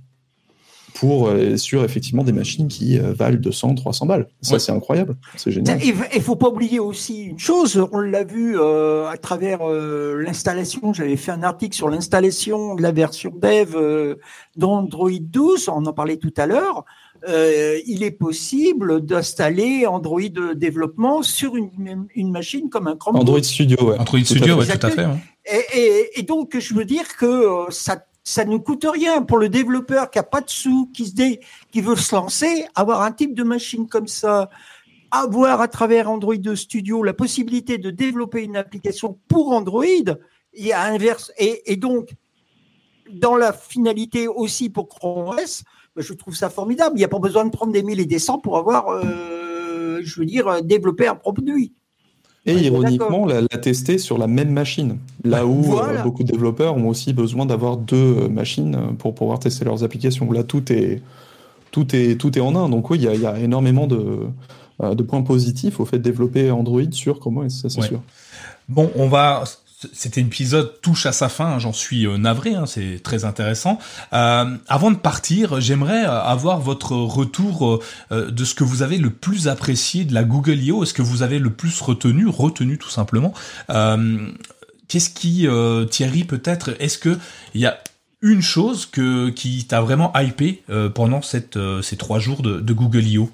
pour euh, sur effectivement des machines qui euh, valent 200, 300 balles. Ça, c'est incroyable. C'est génial. Il faut pas oublier aussi une chose. On l'a vu euh, à travers l'installation. J'avais fait un article sur l'installation de la version dev d'Android 12. On en parlait tout à l'heure. il est possible d'installer Android développement sur une, une machine comme un Chromebook. Android Studio, ouais. Android Studio, ouais, tout à fait. Et, et, et, donc, je veux dire que ça ça ne coûte rien pour le développeur qui a pas de sous, qui se dé, qui veut se lancer, avoir un type de machine comme ça, avoir à travers Android Studio la possibilité de développer une application pour Android, inverse et, donc dans la finalité aussi pour Chrome OS, ben, je trouve ça formidable. Il n'y a pas besoin de prendre des mille et des cents pour avoir, euh, je veux dire, développé un produit. Et ironiquement, la, la, tester sur la même machine. Là où euh, beaucoup de développeurs ont aussi besoin d'avoir deux euh, machines euh, pour pouvoir tester leurs applications. Là, tout est, tout est, tout est en un. Donc oui, il y, a, énormément de, de, points positifs au fait de développer Android sur comment ça c'est sûr. Bon, on va un épisode touche à sa fin, hein, j'en suis euh, navré, hein, c'est très intéressant. Euh, avant de partir, j'aimerais euh, avoir votre retour de ce que vous avez le plus apprécié de la Google I.O. Est-ce que vous avez le plus retenu, retenu tout simplement Qu'est-ce qui, Thierry, peut-être, est-ce que il y a une chose que qui t'a vraiment hypé pendant ces trois jours de, Google I.O.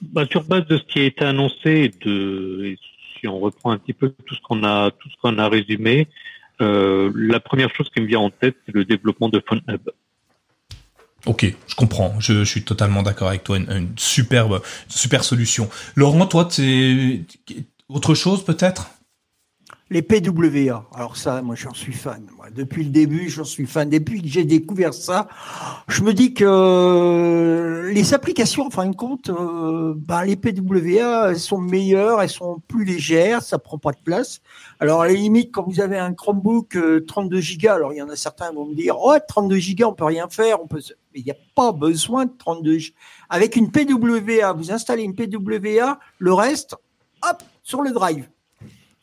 Bah, sur base de ce qui a été annoncé de si on reprend un petit peu tout ce qu'on a, résumé, euh, la première chose qui me vient en tête, c'est le développement de PhoneHub. Ok, je comprends. Je, suis totalement d'accord avec toi. Une, superbe, super solution. Laurent, toi, c'est autre chose peut-être? Les PWA. Alors ça, moi, j'en suis fan. Depuis le début, j'en suis fan. Depuis que j'ai découvert ça, je me dis que euh, les applications, en fin de compte, euh, bah, les PWA, elles sont meilleures, elles sont plus légères, ça prend pas de place. Alors à la limite, quand vous avez un Chromebook 32 euh, Go, alors il y en a certains qui vont me dire, oh, 32 Go, on peut rien faire, on peut. Mais il n'y a pas besoin de 32 Go. Avec une PWA, vous installez une PWA, le reste, hop, sur le drive.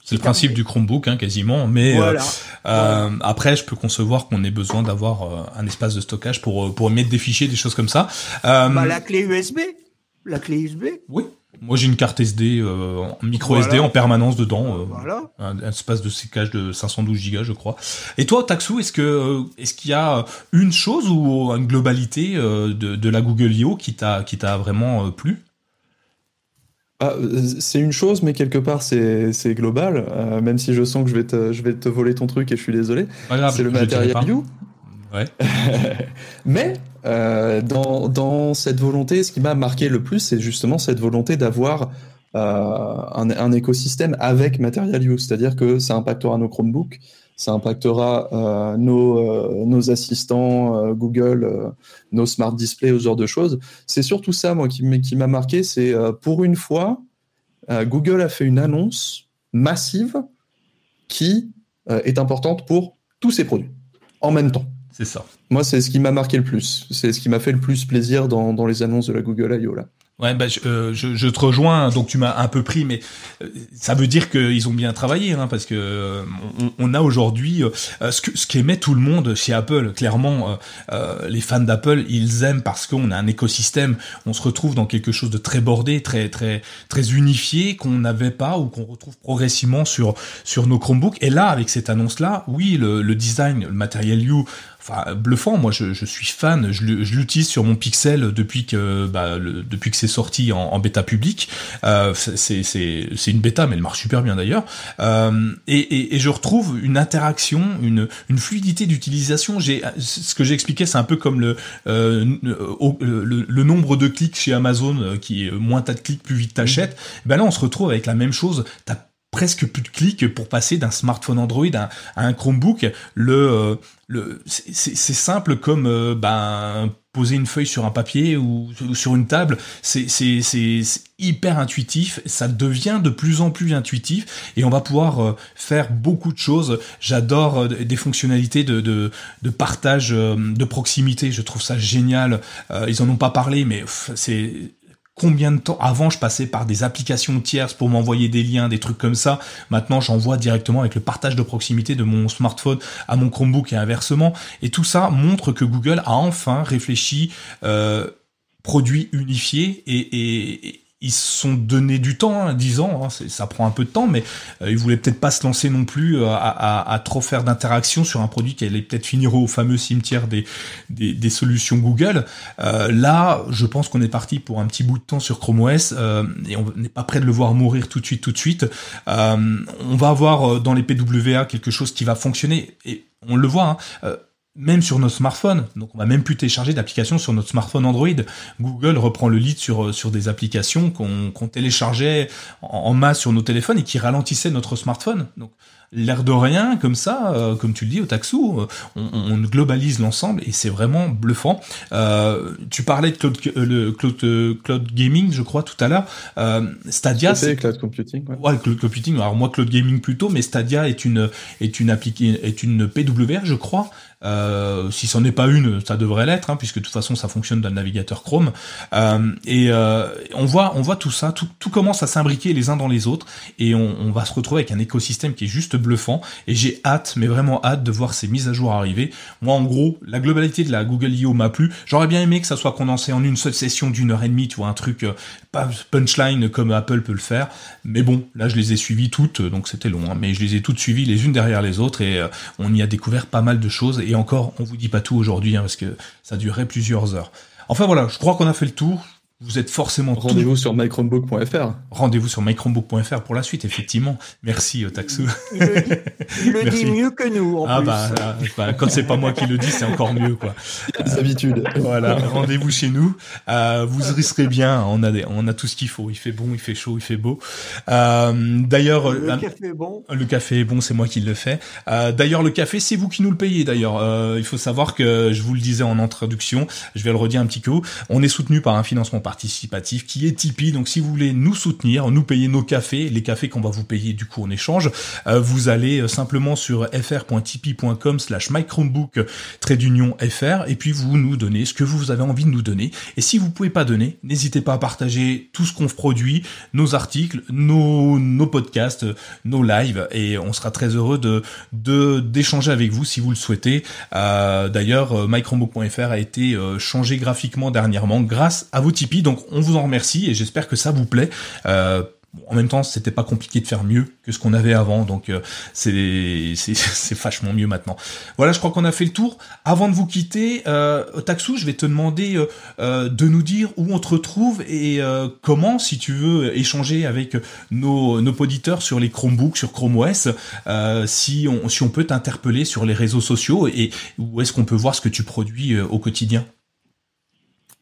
C'est le principe du Chromebook, hein, quasiment. Mais euh, euh, après, je peux concevoir qu'on ait besoin d'avoir euh, un espace de stockage pour pour mettre des fichiers, des choses comme ça. Bah, la clé USB, la clé USB. Oui. Moi, j'ai une carte SD, micro SD en permanence dedans. voilà. un, espace de stockage de 512 Go, je crois. Et toi, Taxou, est-ce que est-ce qu'il y a une chose ou une globalité de, de la Google I.O. qui t'a qui t'a vraiment plu? Ah, c'est une chose, mais quelque part c'est global. Euh, même si je sens que je vais te, je vais te voler ton truc et je suis désolé. C'est le matériel. Ouais. [LAUGHS] mais euh, dans, dans, cette volonté, ce qui m'a marqué le plus, c'est justement cette volonté d'avoir euh, un, un, écosystème avec Material You, c'est-à-dire que ça impactera nos Chromebooks, ça impactera euh, nos, euh, nos assistants euh, Google, nos smart displays, ce genre de choses. C'est surtout ça, moi, qui, qui m'a marqué. C'est pour une fois, Google a fait une annonce massive qui est importante pour tous ses produits en même temps. C'est ça. Moi, c'est ce qui m'a marqué le plus. C'est ce qui m'a fait le plus plaisir dans, dans les annonces de la Google I.O. là. Ouais, bah, je, euh, je, je, te rejoins. Donc tu m'as un peu pris, mais euh, ça veut dire qu'ils ont bien travaillé, hein, parce que euh, on, on, a aujourd'hui ce que ce qu'aimait tout le monde chez Apple. Clairement, les fans d'Apple, ils aiment parce qu'on a un écosystème. On se retrouve dans quelque chose de très bordé, très très très unifié qu'on n'avait pas ou qu'on retrouve progressivement sur sur nos Chromebooks. Et là, avec cette annonce-là, oui, le, le design, le matériel You enfin bluffant. Moi, je, je suis fan. Je, l'utilise sur mon Pixel depuis que bah, le, depuis que c'est sorti en, en, bêta public. Euh, c'est c'est c'est une bêta, mais elle marche super bien d'ailleurs. Euh, et, et, et, je retrouve une interaction, une une fluidité d'utilisation. J'ai ce que j'ai expliqué, c'est un peu comme le, euh, le, le nombre de clics chez Amazon euh, qui est moins t'as de clics, plus vite t'achètes. Mmh. Ben là, on se retrouve avec la même chose. T'as presque plus de clics pour passer d'un smartphone Android à, un Chromebook. Le, euh, le, c'est simple comme euh, ben, poser une feuille sur un papier ou, sur une table. C'est hyper intuitif. Ça devient de plus en plus intuitif et on va pouvoir euh, faire beaucoup de choses. J'adore des fonctionnalités de, de, de partage de proximité. Je trouve ça génial. ils en ont pas parlé, mais c'est combien de temps avant je passais par des applications tierces pour m'envoyer des liens, des trucs comme ça. Maintenant, j'envoie directement avec le partage de proximité de mon smartphone à mon Chromebook et inversement. Et tout ça montre que Google a enfin réfléchi euh, produit unifié et, et, ils se sont donné du temps, hein, 10 ans, hein, ça prend un peu de temps, mais euh, ils voulaient peut-être pas se lancer non plus euh, à, à, à trop faire d'interaction sur un produit qui allait peut-être finir au fameux cimetière des, des, des solutions Google. Euh, là, je pense qu'on est parti pour un petit bout de temps sur Chrome OS euh, et on n'est pas prêt de le voir mourir tout de suite, tout de suite. Euh, on va avoir dans les PWA quelque chose qui va fonctionner et on le voit. Hein, même sur nos smartphones. Donc on va même plus télécharger d'applications sur notre smartphone Android. Google reprend le lead sur, sur des applications qu'on qu'on téléchargeait en, masse sur nos téléphones et qui ralentissaient notre smartphone. Donc l'air de rien, comme ça, euh, comme tu le dis au Taxou, euh, on, on, globalise l'ensemble et c'est vraiment bluffant. Euh, tu parlais de cloud, euh, le cloud, cloud gaming, je crois, tout à l'heure. Stadia, c'est cloud computing. Ouais. ouais. cloud computing. Alors moi, cloud gaming plutôt, mais Stadia est une est une appliquée est une PWR, je crois. Euh, si c'en est pas une, ça devrait l'être, hein, puisque de toute façon ça fonctionne dans le navigateur Chrome. Euh, et euh, on voit, on voit tout ça, tout, tout commence à s'imbriquer les uns dans les autres, et on, on, va se retrouver avec un écosystème qui est juste bluffant. Et j'ai hâte, mais vraiment hâte de voir ces mises à jour arriver. Moi, en gros, la globalité de la Google I.O. m'a plu. J'aurais bien aimé que ça soit condensé en une seule session d'une heure et demie, tu vois, un truc euh, pas punchline comme Apple peut le faire. Mais bon, là je les ai suivies toutes, donc c'était long, hein, mais je les ai toutes suivies les unes derrière les autres, et euh, on y a découvert pas mal de choses et encore, on vous dit pas tout aujourd'hui, hein, parce que ça durerait plusieurs heures. Enfin voilà, je crois qu'on a fait le tour. Vous êtes forcément rendez-vous sur mychromebook.fr. Rendez-vous sur mychromebook.fr pour la suite, effectivement. Merci Otaxu. Il le, dit, il le [LAUGHS] dit mieux que nous. En ah plus. Bah, bah, quand c'est pas moi qui le dis, c'est encore mieux quoi. Euh, habitudes. Voilà, rendez-vous chez nous. Euh, vous risquerez bien. On a des, on a tout ce qu'il faut. Il fait bon, il fait chaud, il fait beau. Euh, D'ailleurs, le euh, café est bon. Le café est bon, c'est moi qui le fais. Euh, D'ailleurs, le café, c'est vous qui nous le payez. D'ailleurs, euh, il faut savoir que je vous le disais en introduction, je vais le redire un petit coup. On est soutenu par un financement participatif qui est Tipeee. Donc si vous voulez nous soutenir, nous payer nos cafés, les cafés qu'on va vous payer du coup en échange, euh, vous allez simplement sur fr.tipeee.com slash mychromebook trait d'union fr et puis vous nous donnez ce que vous avez envie de nous donner. Et si vous pouvez pas donner, n'hésitez pas à partager tout ce qu'on produit, nos articles, nos, nos podcasts, nos lives et on sera très heureux de d'échanger avec vous si vous le souhaitez. Euh, D'ailleurs, mychromebook.fr a été euh, changé graphiquement dernièrement grâce à vos Tipeee. Donc on vous en remercie et j'espère que ça vous plaît. Euh, en même temps, c'était pas compliqué de faire mieux que ce qu'on avait avant, donc euh, c'est c'est [LAUGHS] vachement mieux maintenant. Voilà, je crois qu'on a fait le tour. Avant de vous quitter, euh, Taxou, je vais te demander euh, de nous dire où on te retrouve et comment, si tu veux, échanger avec nos nos auditeurs sur les Chromebooks, sur Chrome OS, si on si on peut t'interpeller sur les réseaux sociaux et où est-ce qu'on peut voir ce que tu produis au quotidien.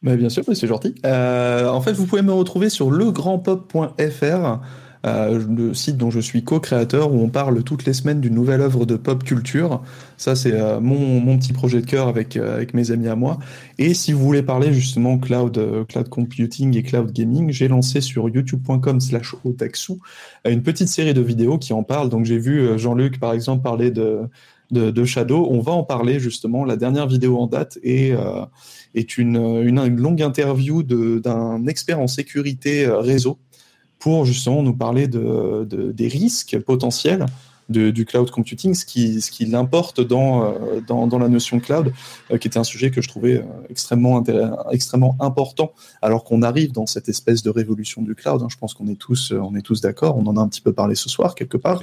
Bah bien sûr, c'est gentil. Euh, en fait, vous pouvez me retrouver sur legrandpop.fr, euh, le site dont je suis co-créateur, où on parle toutes les semaines d'une nouvelle œuvre de pop culture. Ça, c'est euh, mon, mon, petit projet de cœur avec, avec mes amis à moi. Et si vous voulez parler justement cloud, cloud computing et cloud gaming, j'ai lancé sur youtube.com slash otaxu une petite série de vidéos qui en parlent. Donc j'ai vu Jean-Luc, par exemple, parler de, de, Shadow. On va en parler justement. La dernière vidéo en date est est une, longue interview d'un expert en sécurité réseau pour justement nous parler de, de des risques potentiels de, du cloud computing, ce qui, ce qui l'importe dans, dans, dans, la notion cloud, euh, qui était un sujet que je trouvais extrêmement, extrêmement important, alors qu'on arrive dans cette espèce de révolution du cloud. Hein, je pense qu'on est tous, on est tous d'accord. On en a un petit peu parlé ce soir quelque part.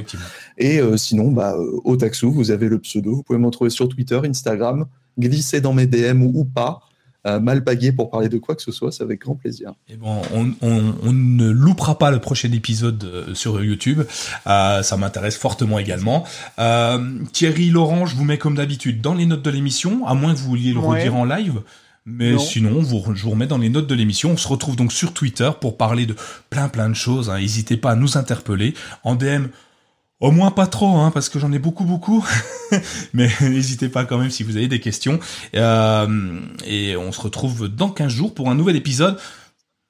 Et euh, sinon, bah, au Taxou, vous avez le pseudo. Vous pouvez me retrouver sur Twitter, Instagram, glisser dans mes DM ou, ou pas euh, mal bagué pour parler de quoi que ce soit, c'est avec grand plaisir. Et bon, on, on, on, ne loupera pas le prochain épisode euh, sur YouTube. Euh, ça m'intéresse fortement également. Euh, Thierry Laurent, je vous mets comme d'habitude dans les notes de l'émission, à moins que vous vouliez le ouais. redire en live. Mais non. sinon, vous, je vous remets dans les notes de l'émission. On se retrouve donc sur Twitter pour parler de plein plein de choses. Hein. N'hésitez pas à nous interpeller en DM. Au moins pas trop, hein, parce que j'en ai beaucoup, beaucoup. [LAUGHS] Mais [LAUGHS] n'hésitez pas quand même si vous avez des questions. Euh, et on se retrouve dans 15 jours pour un nouvel épisode.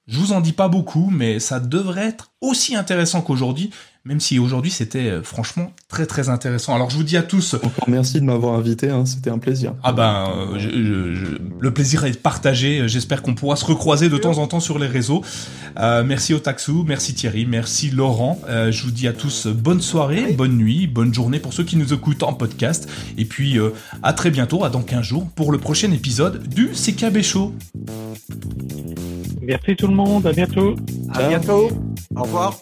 Je vous en dis pas beaucoup, mais ça devrait être aussi intéressant qu'aujourd'hui, même si aujourd'hui c'était euh, franchement très très intéressant. Alors je vous dis à tous. Encore merci de m'avoir invité, hein, c'était un plaisir. Ah ben, euh, je, je, le plaisir est partagé. J'espère qu'on pourra se recroiser de temps en temps sur les réseaux. Euh, merci Otaxu, merci Thierry, merci Laurent. Euh, je vous dis à tous bonne soirée, bonne nuit, bonne journée pour ceux qui nous écoutent en podcast. Et puis euh, à très bientôt, à dans 15 jours pour le prochain épisode du CKB Show. Merci tout le monde, à bientôt. À bientôt. Au revoir.